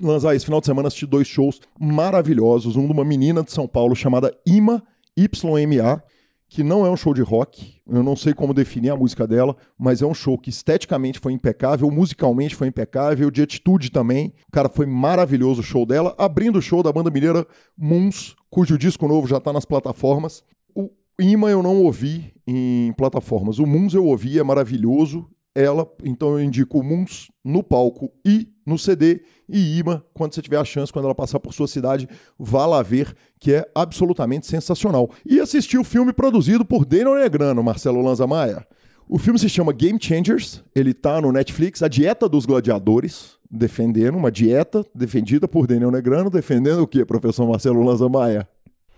Lanzar esse final de semana assisti dois shows maravilhosos. Um de uma menina de São Paulo chamada Ima, YMA, que não é um show de rock. Eu não sei como definir a música dela, mas é um show que esteticamente foi impecável, musicalmente foi impecável, de atitude também. Cara, foi maravilhoso o show dela. Abrindo o show da banda mineira Moons, cujo disco novo já está nas plataformas. Ima eu não ouvi em plataformas. O Moons eu ouvi, é maravilhoso. Ela, então eu indico o Moons no palco e no CD. E Ima, quando você tiver a chance, quando ela passar por sua cidade, vá lá ver, que é absolutamente sensacional. E assistir o filme produzido por Daniel Negrano, Marcelo Lanza Maia. O filme se chama Game Changers, ele tá no Netflix, A Dieta dos Gladiadores, defendendo uma dieta defendida por Daniel Negrano, defendendo o quê, professor Marcelo Lanza Maia?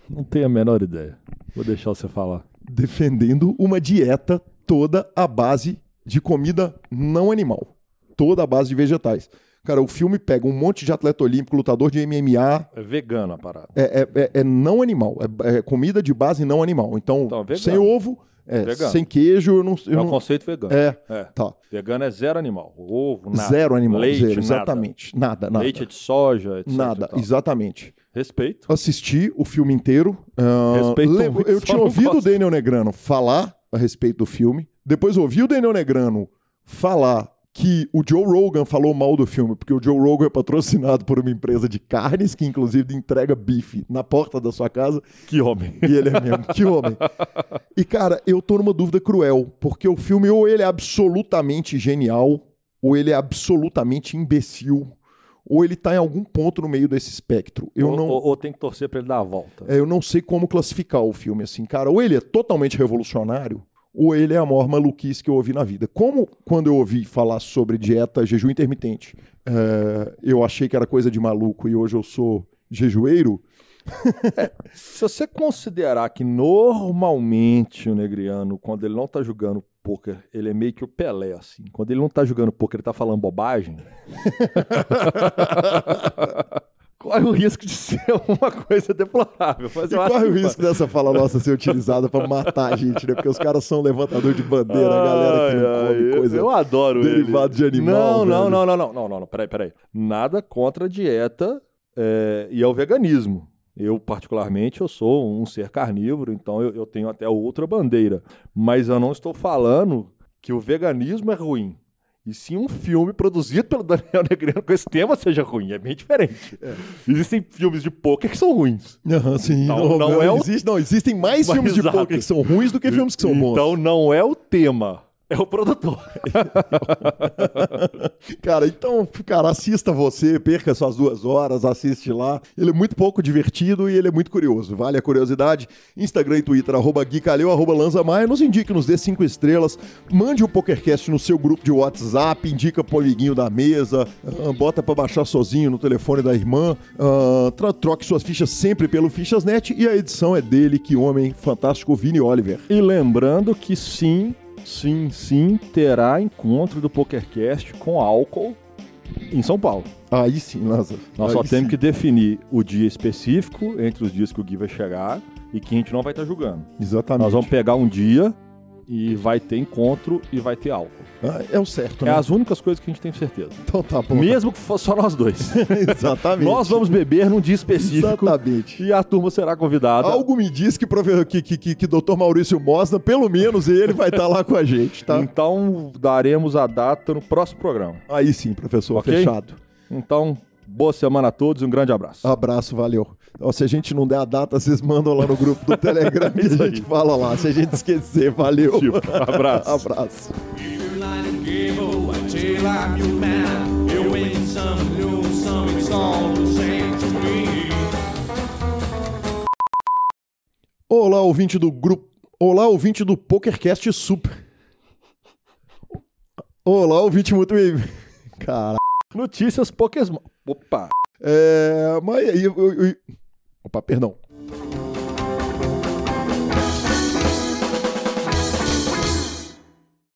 Não tenho a menor ideia. Vou deixar você falar. defendendo uma dieta toda à base de comida não animal. Toda à base de vegetais. Cara, o filme pega um monte de atleta olímpico, lutador de MMA, É vegano a parada. é, é- é- é não animal, é, é comida de base não animal. Então, Então, sem ovo, é, sem queijo, eu não. eu É um não- conceito vegano. é, É. tá. Vegano é zero animal. Ovo, nada. Zero animal, Leite, zero, exatamente. Nada, nada. Leite de soja, etc. nada, exatamente. Respeito. assisti o filme inteiro. ah, Respeito eu tinha ouvido o. Daniel Negrano falar a respeito do filme. Depois ouvi o Daniel Negrano falar que o Joe Rogan falou mal do filme, porque o Joe Rogan é patrocinado por uma empresa de carnes, que inclusive entrega bife na porta da sua casa. Que homem. E ele é mesmo, que homem. E, cara, eu tô numa dúvida cruel, porque o filme ou ele é absolutamente genial, ou ele é absolutamente imbecil, ou ele tá em algum ponto no meio desse espectro. Eu ou, não... ou- ou tem que torcer pra ele dar a volta. É, eu não sei como classificar o filme assim, cara. Ou ele é totalmente revolucionário, ou ele é a maior maluquice que eu ouvi na vida. Como quando eu ouvi falar sobre dieta, jejum intermitente, é, eu achei que era coisa de maluco e hoje eu sou jejueiro. Se você considerar que normalmente o negriano, quando ele não tá jogando poker, ele é meio que o Pelé, assim. Quando ele não tá jogando poker, ele tá falando bobagem. corre o risco de ser uma coisa deplorável. Mas E eu acho corre o que- risco dessa fala nossa ser utilizada pra matar a gente, né? Porque os caras são levantador de bandeira, a galera que não Ai, come ai, coisa. Eu adoro derivado ele. de animal, Não, não, não, não, não, não, não, não, peraí, peraí. Nada contra a dieta é, e ao veganismo. Eu, particularmente, eu sou um ser carnívoro, então eu, eu tenho até outra bandeira. Mas eu não estou falando que o veganismo é ruim. E sim um filme produzido pelo Daniel Negreiro com esse tema seja ruim. É bem diferente. Existem filmes de poker que são ruins. Aham, sim. Não, não é o- existe, não, existem mais Mas filmes de exato. poker que são ruins do que filmes que são bons. Então não é o tema. É o produtor. cara, então, cara, assista você, perca suas duas horas, assiste lá. Ele é muito pouco divertido e ele é muito curioso. Vale a curiosidade. Instagram e Twitter, arroba Gui Calil, arroba Lanza Maia. Nos indique, nos dê cinco estrelas. Mande o um PokerCast no seu grupo de WhatsApp, indica pro amiguinho da mesa, uh, bota para baixar sozinho no telefone da irmã. Uh, troque suas fichas sempre pelo Fichasnet e a edição é dele, que homem fantástico, Vini Oliver. E lembrando que sim, sim, sim, terá encontro do PokerCast com álcool em São Paulo. Aí sim, Lázaro. Nós Aí só sim. temos que definir o dia específico entre os dias que o Gui vai chegar e que a gente não vai estar julgando. Exatamente. Nós vamos pegar um dia e vai ter encontro e vai ter álcool. Ah, é o certo, É né? as únicas coisas que a gente tem certeza. Então tá bom. Mesmo que fosse só nós dois. Exatamente. nós vamos beber num dia específico Exatamente. e a turma será convidada. Algo me diz que, que, que, que, que Dr. Maurício Mosna, pelo menos ele vai estar lá com a gente, tá? Então daremos a data no próximo programa. Aí sim, professor, Ok? fechado. Então, boa semana a todos e um grande abraço. Abraço, valeu. Ó, se a gente não der a data, vocês mandam lá no grupo do Telegram e a gente fala lá. Se a gente esquecer, valeu. Tipo, abraço. Abraço. Olá, ouvinte do grupo. Olá, ouvinte do PokerCast Super. Olá, ouvinte muito bem. Cara. Notícias Pokémon. Opa! É. Mas. eu- eu- eu- Opa, perdão.